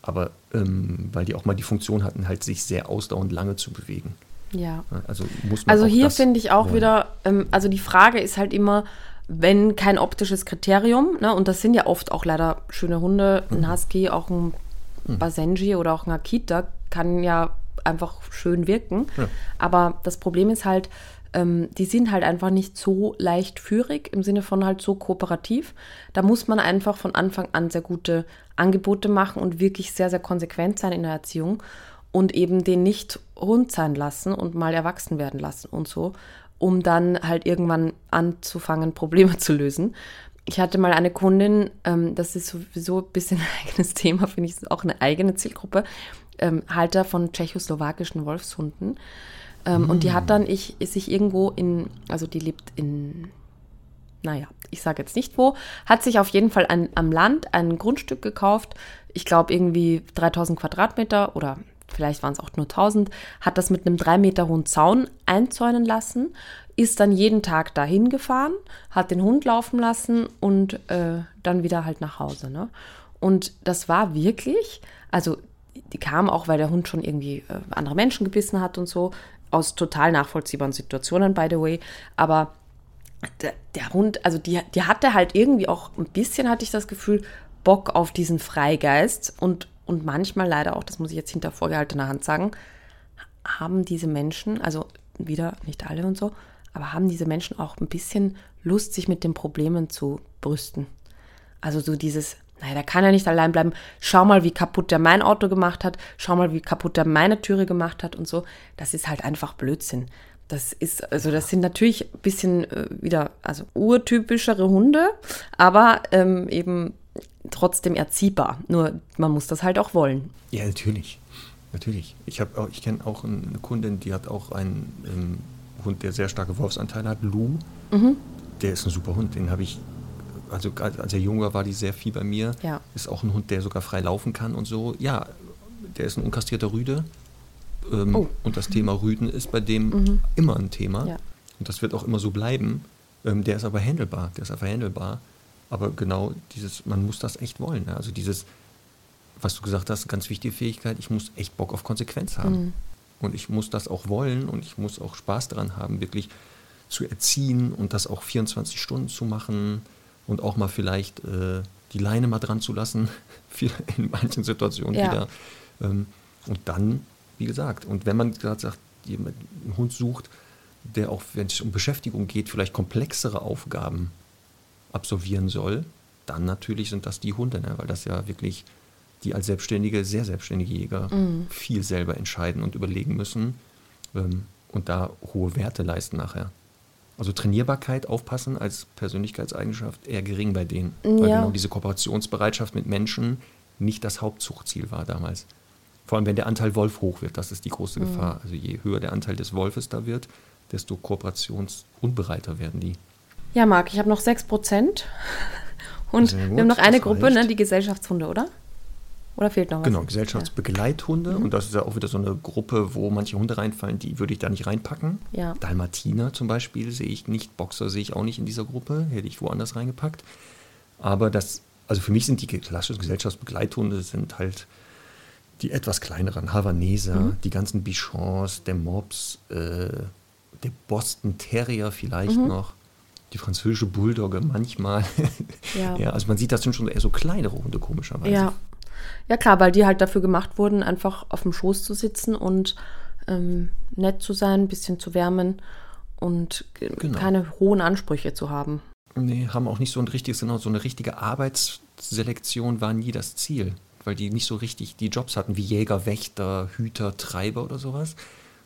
aber ähm, weil die auch mal die Funktion hatten, halt sich sehr ausdauernd lange zu bewegen. ja. Also muss man Also hier finde ich auch wollen. wieder, ähm, also die Frage ist halt immer, wenn kein optisches Kriterium, ne, und das sind ja oft auch leider schöne Hunde, Mhm. ein Husky, auch ein Basenji oder auch ein Akita, kann ja einfach schön wirken. Ja. Aber das Problem ist halt, ähm, die sind halt einfach nicht so leichtführig, im Sinne von halt so kooperativ. Da muss man einfach von Anfang an sehr gute Angebote machen und wirklich sehr, sehr konsequent sein in der Erziehung und eben den nicht rund sein lassen und mal erwachsen werden lassen und so, um dann halt irgendwann anzufangen, Probleme zu lösen. Ich hatte mal eine Kundin, ähm, das ist sowieso ein bisschen ein eigenes Thema, finde ich, ist auch eine eigene Zielgruppe, ähm, Halter von tschechoslowakischen Wolfshunden. Ähm, Und die hat dann ich, sich irgendwo in, also die lebt in, naja, ich sage jetzt nicht wo, hat sich auf jeden Fall ein, am Land ein Grundstück gekauft, ich glaube irgendwie 3000 Quadratmeter oder vielleicht waren es auch nur 1000, hat das mit einem drei Meter hohen Zaun einzäunen lassen, ist dann jeden Tag dahin gefahren, hat den Hund laufen lassen und äh, dann wieder halt nach Hause. Ne? Und das war wirklich, also die kam auch, weil der Hund schon irgendwie äh, andere Menschen gebissen hat und so, aus total nachvollziehbaren Situationen, by the way. Aber der, der Hund, also die, die hatte halt irgendwie auch ein bisschen, hatte ich das Gefühl, Bock auf diesen Freigeist und, und manchmal leider auch, das muss ich jetzt hinter vorgehaltener Hand sagen, haben diese Menschen, also wieder nicht alle und so, aber haben diese Menschen auch ein bisschen Lust, sich mit den Problemen zu brüsten. Also so dieses, naja, der kann ja nicht allein bleiben. Schau mal, wie kaputt der mein Auto gemacht hat. Schau mal, wie kaputt der meine Türe gemacht hat und so. Das ist halt einfach Blödsinn. Das ist, also das sind natürlich ein bisschen äh, wieder, also urtypischere Hunde, aber ähm, eben trotzdem erziehbar. Nur man muss das halt auch wollen. Ja, natürlich. Natürlich. Ich, auch- ich kenne auch eine Kundin, die hat auch einen ähm, Hund, der sehr starke Wolfsanteile hat, Lou. Mhm. Der ist ein super Hund. Den habe ich, also als er jung war, war die sehr viel bei mir. Ja. Ist auch ein Hund, der sogar frei laufen kann und so. Ja, der ist ein unkastrierter Rüde. Ähm, Oh. Und das Thema Rüden ist bei dem immer ein Thema. Ja. Und das wird auch immer so bleiben. Ähm, der ist aber handelbar. Der ist einfach handelbar. Aber genau dieses, man muss das echt wollen. Ne? Also dieses was du gesagt hast, ganz wichtige Fähigkeit, ich muss echt Bock auf Konsequenz haben. Mhm. Und ich muss das auch wollen und ich muss auch Spaß daran haben, wirklich zu erziehen und das auch 24 Stunden zu machen und auch mal vielleicht äh, die Leine mal dran zu lassen, in manchen Situationen ja. wieder. Ähm, und dann, wie gesagt, und wenn man gerade sagt, jemand, einen Hund sucht, der auch, wenn es um Beschäftigung geht, vielleicht komplexere Aufgaben absolvieren soll, dann natürlich sind das die Hunde, ne? weil das ja wirklich die als selbstständige, sehr selbstständige Jäger mhm. viel selber entscheiden und überlegen müssen ähm, und da hohe Werte leisten nachher. Also Trainierbarkeit, aufpassen als Persönlichkeitseigenschaft eher gering bei denen, weil ja. genau diese Kooperationsbereitschaft mit Menschen nicht das Hauptzuchtziel war damals. Vor allem, wenn der Anteil Wolf hoch wird, das ist die große mhm. Gefahr. Also je höher der Anteil des Wolfes da wird, desto kooperationsunbereiter werden die. Ja, Marc, ich habe noch 6 Prozent. Und wir haben noch eine Gruppe, ne, die Gesellschaftshunde, oder? Oder fehlt noch was? Genau, Gesellschaftsbegleithunde. Ja. Mhm. Und das ist ja auch wieder so eine Gruppe, wo manche Hunde reinfallen, die würde ich da nicht reinpacken. Ja. Dalmatiner zum Beispiel sehe ich nicht. Boxer sehe ich auch nicht in dieser Gruppe. Hätte ich woanders reingepackt. Aber das, also für mich sind die klassischen Gesellschaftsbegleithunde sind halt die etwas kleineren Havaneser, mhm. die ganzen Bichons, der Mops, äh, der Boston Terrier vielleicht mhm. noch die französische Bulldogge manchmal. Ja. ja. also man sieht, das sind schon eher so kleinere Hunde, komischerweise. Ja. Ja, klar, weil die halt dafür gemacht wurden, einfach auf dem Schoß zu sitzen und ähm, nett zu sein, ein bisschen zu wärmen und genau. keine hohen Ansprüche zu haben. Nee, haben auch nicht so ein richtiges, genau, so eine richtige Arbeitsselektion war nie das Ziel, weil die nicht so richtig die Jobs hatten wie Jäger, Wächter, Hüter, Treiber oder sowas,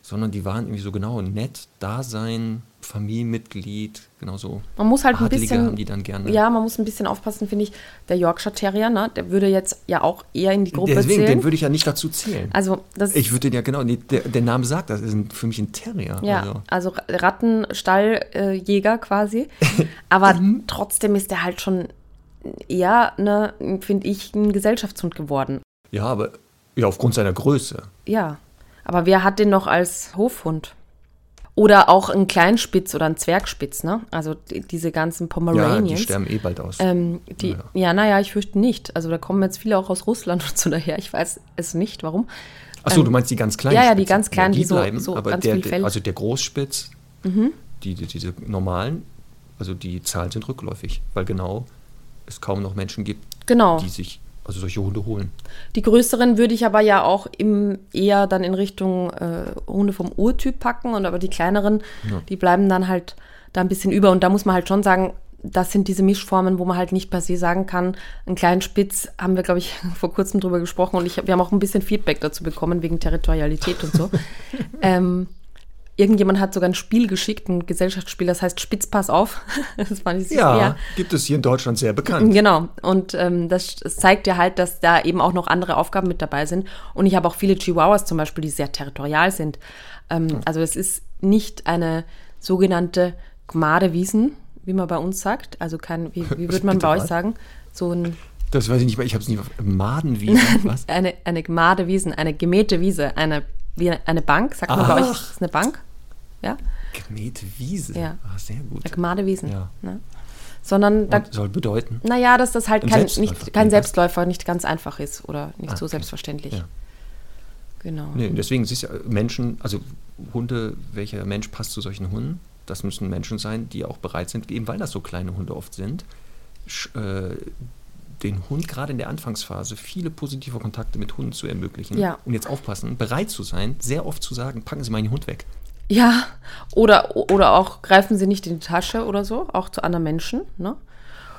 sondern die waren irgendwie so genau nett, da sein, Familienmitglied, genauso. Man muss halt Adlige ein bisschen, haben die dann gerne. Ja, man muss ein bisschen aufpassen, finde ich. Der Yorkshire Terrier, ne, der würde jetzt ja auch eher in die Gruppe Deswegen, zählen. den würde ich ja nicht dazu zählen. Also das ich würde den ja genau, der, der, Name sagt, das ist ein, für mich ein Terrier. Ja, also, also Rattenstalljäger äh, quasi. Aber mhm. trotzdem ist der halt schon eher, ne, finde ich, ein Gesellschaftshund geworden. Ja, aber ja, aufgrund seiner Größe. Ja. Aber wer hat den noch als Hofhund? Oder auch ein Kleinspitz oder ein Zwergspitz, ne? Also die, diese ganzen Pomeranians. Ja, die sterben eh bald aus. Ähm, die, naja. Ja, naja, ich fürchte nicht. Also da kommen jetzt viele auch aus Russland und so daher. Ich weiß es nicht, warum. Achso, ähm, du meinst die ganz kleinen Ja, ja, die ganz kleinen, ja, die, die, bleiben, so, so aber der, Fell. Also der Großspitz, mhm. die, die, diese normalen, also die Zahlen sind rückläufig, weil genau es kaum noch Menschen gibt, genau. die sich also solche Hunde holen. Die größeren würde ich aber ja auch im, eher dann in Richtung äh, Hunde vom Urtyp packen und aber die kleineren, ja. die bleiben dann halt da ein bisschen über und da muss man halt schon sagen, das sind diese Mischformen, wo man halt nicht per se sagen kann, einen kleinen Spitz haben wir, glaube ich, vor kurzem drüber gesprochen und ich, wir haben auch ein bisschen Feedback dazu bekommen wegen Territorialität und so. ähm, Irgendjemand hat sogar ein Spiel geschickt, ein Gesellschaftsspiel, das heißt Spitzpass auf. das fand ich ja, eher. gibt es hier in Deutschland sehr bekannt. Genau. Und ähm, das, das zeigt ja halt, dass da eben auch noch andere Aufgaben mit dabei sind. Und ich habe auch viele Chihuahuas zum Beispiel, die sehr territorial sind. Ähm, mhm. Also es ist nicht eine sogenannte Gmadewiesen, wie man bei uns sagt. Also kein, wie, wie würde man bei euch sagen? So ein das weiß ich nicht, weil ich habe es nicht auf Madenwiesen. Was? eine, eine Gmadewiesen, eine gemähte Wiese, eine, wie eine Bank, sagt man Ach. bei euch, ist eine Bank? Ja? Gemähte Wiese. Ja. Ach, sehr gut. Gemade Wiesen. Ja. Ne? Sondern da, soll bedeuten? Naja, dass das halt kein Selbstläufer, nicht, kein Selbstläufer nicht ganz einfach ist oder nicht ah, so okay. selbstverständlich. Ja. Genau. Nee, deswegen siehst du Menschen, also Hunde, welcher Mensch passt zu solchen Hunden? Das müssen Menschen sein, die auch bereit sind, eben weil das so kleine Hunde oft sind, äh, den Hund gerade in der Anfangsphase viele positive Kontakte mit Hunden zu ermöglichen. Ja. Und jetzt aufpassen, bereit zu sein, sehr oft zu sagen, packen Sie meinen Hund weg. Ja, oder, oder auch greifen sie nicht in die Tasche oder so, auch zu anderen Menschen. Ne?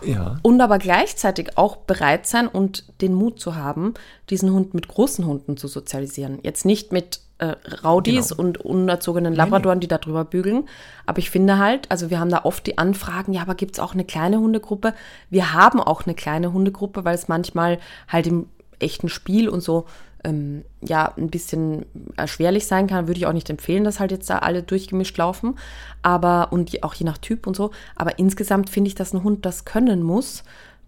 Ja. Und aber gleichzeitig auch bereit sein und den Mut zu haben, diesen Hund mit großen Hunden zu sozialisieren. Jetzt nicht mit äh, Raudis genau. und unerzogenen Labradoren, die da drüber bügeln. Aber ich finde halt, also wir haben da oft die Anfragen, ja, aber gibt es auch eine kleine Hundegruppe? Wir haben auch eine kleine Hundegruppe, weil es manchmal halt im echten Spiel und so ähm, ja ein bisschen erschwerlich sein kann, würde ich auch nicht empfehlen, dass halt jetzt da alle durchgemischt laufen. Aber und auch je nach Typ und so. Aber insgesamt finde ich, dass ein Hund das können muss,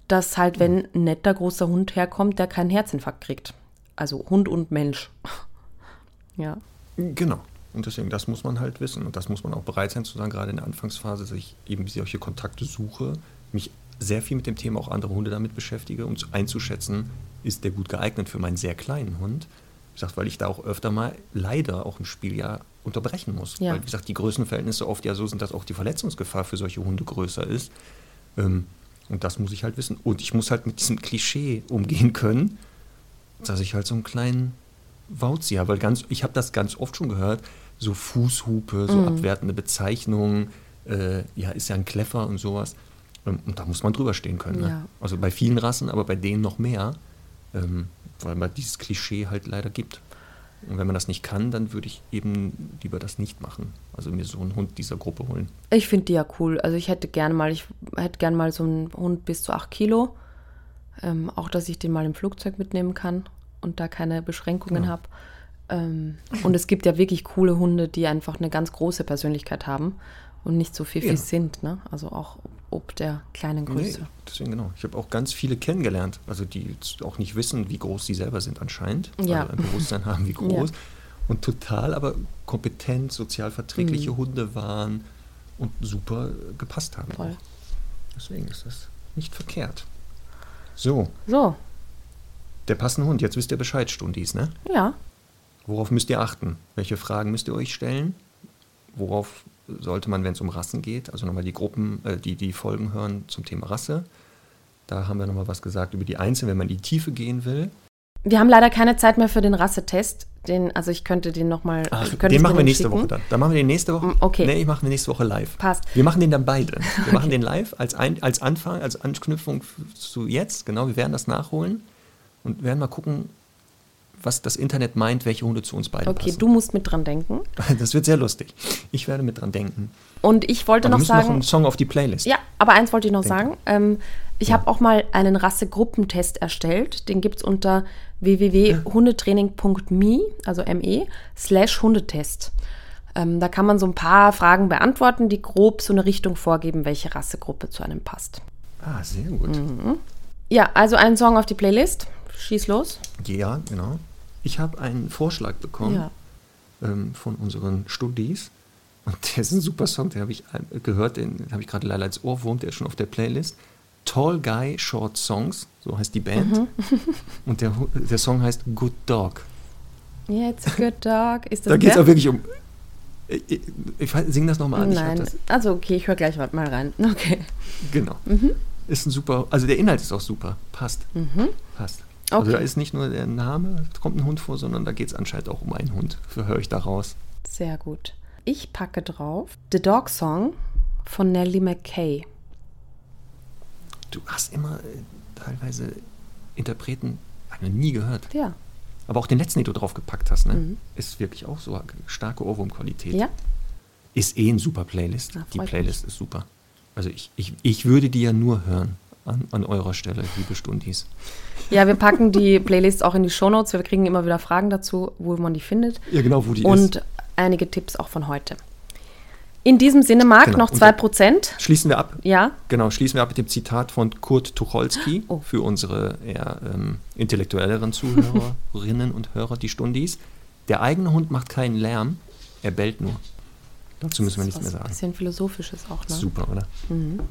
dass halt, wenn ein netter großer Hund herkommt, der keinen Herzinfarkt kriegt. Also Hund und Mensch. ja. Genau. Und deswegen, das muss man halt wissen. Und das muss man auch bereit sein zu sagen, gerade in der Anfangsphase, dass ich eben solche Kontakte suche, mich sehr viel mit dem Thema auch andere Hunde damit beschäftige, um einzuschätzen, ist der gut geeignet für meinen sehr kleinen Hund. Wie gesagt, weil ich da auch öfter mal leider auch ein Spieljahr unterbrechen muss. Ja. Weil, wie gesagt, die Größenverhältnisse oft ja so sind, dass auch die Verletzungsgefahr für solche Hunde größer ist. Ähm, und das muss ich halt wissen. Und ich muss halt mit diesem Klischee umgehen können, dass ich halt so einen kleinen Wauzi habe. Weil ganz, ich habe das ganz oft schon gehört, so Fußhupe, so abwertende Bezeichnungen, äh, ja, ist ja ein Kleffer und sowas. Ähm, Und da muss man drüber stehen können. Ne? Ja. Also bei vielen Rassen, aber bei denen noch mehr, ähm, weil man dieses Klischee halt leider gibt. Und wenn man das nicht kann, dann würde ich eben lieber das nicht machen. Also mir so einen Hund dieser Gruppe holen. Ich finde die ja cool. Also ich hätte gerne mal, ich hätte gerne mal so einen Hund bis zu 8 Kilo. Ähm, auch, dass ich den mal im Flugzeug mitnehmen kann und da keine Beschränkungen Ja. habe. Ähm, und es gibt ja wirklich coole Hunde, die einfach eine ganz große Persönlichkeit haben und nicht so viel Ja. sind. Ne? Also auch ob der kleinen Größe. Nee, deswegen genau. Ich habe auch ganz viele kennengelernt, also die auch nicht wissen, wie groß sie selber sind anscheinend, Ja. also ein Bewusstsein haben, wie groß. Und total aber kompetent, sozial verträgliche Hunde waren und super gepasst haben. Voll. Auch. Deswegen ist das nicht verkehrt. So, So, der passende Hund. Jetzt wisst ihr Bescheid, Stundis, ne? ja. Worauf müsst ihr achten? Welche Fragen müsst ihr euch stellen? Worauf sollte man, wenn es um Rassen geht, also nochmal die Gruppen, äh, die, die Folgen hören zum Thema Rasse. Da haben wir nochmal was gesagt über die Einzelnen, wenn man in die Tiefe gehen will. Wir haben leider keine Zeit mehr für den Rassetest. Den, also ich könnte den nochmal. Den machen wir nächste schicken. Woche dann. Dann machen wir den nächste Woche. Mm, okay. Nee, ich mache den nächste Woche live. Passt. Wir machen den dann beide. Wir machen den live als, ein, als Anfang, als Anknüpfung zu jetzt. Genau, wir werden das nachholen und werden mal gucken, was das Internet meint, welche Hunde zu uns beiden Okay, passen. du musst mit dran denken. Das wird sehr lustig. Ich werde mit dran denken. Und ich wollte Aber wir noch noch sagen. einen Song auf die Playlist. Ja, aber eins wollte ich noch Denke. sagen. Ähm, ich Ja. habe auch mal einen Rassegruppentest erstellt. Den gibt es unter www.hundetraining.me, also me, slash Hundetest. Ähm, da kann man so ein paar Fragen beantworten, die grob so eine Richtung vorgeben, welche Rassegruppe zu einem passt. Ah, sehr gut. Mhm. Ja, also einen Song auf die Playlist. Schieß los. Ja, genau. Ich habe einen Vorschlag bekommen Ja. ähm, von unseren Studis. Und der ist ein super Song, den habe ich äh, gehört, den habe ich gerade leider als Ohrwurm, der ist schon auf der Playlist. Tall Guy Short Songs, so heißt die Band. Mhm. Und der, der Song heißt Good Dog. Yeah, it's a good dog. Ist das Da geht es auch wirklich um. Ich, ich, ich sing das nochmal an. Nein. Also okay, ich höre gleich mal rein. Okay. genau. Mhm. Ist ein super, also der Inhalt ist auch super. Passt. Passt. Also Okay. da ist nicht nur der Name, es kommt ein Hund vor, sondern da geht es anscheinend auch um einen Hund. Für höre ich da raus. Sehr gut. Ich packe drauf The Dog Song von Nellie McKay. Du hast immer äh, teilweise Interpreten, habe ich noch nie gehört. Ja. Aber auch den letzten, den du drauf gepackt hast, ne? Mhm. ist wirklich auch so starke Ohrwurmqualität. Ja? Ist eh ein super Playlist. Na, die Playlist ist super. Also ich, ich, ich würde die ja nur hören an, an eurer Stelle, liebe Stundis. Ja, wir packen die Playlist auch in die Shownotes. Wir kriegen immer wieder Fragen dazu, wo man die findet. Ja, genau, wo die Und ist. einige Tipps auch von heute. In diesem Sinne, Marc, Genau. noch Und 2%. Schließen wir ab. Ja, Genau, schließen wir ab mit dem Zitat von Kurt Tucholsky Oh. für unsere eher ähm, intellektuelleren Zuhörerinnen und Hörer, die Stundis. Der eigene Hund macht keinen Lärm, er bellt nur. Dazu müssen wir nichts mehr sagen. bisschen philosophisches auch. Ne? Super, oder?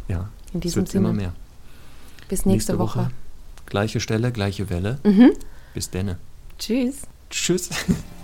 Ja. In es diesem wird immer Sinne. mehr. Bis nächste, Woche. Gleiche Stelle, gleiche Welle. Bis denne. Tschüss. Tschüss.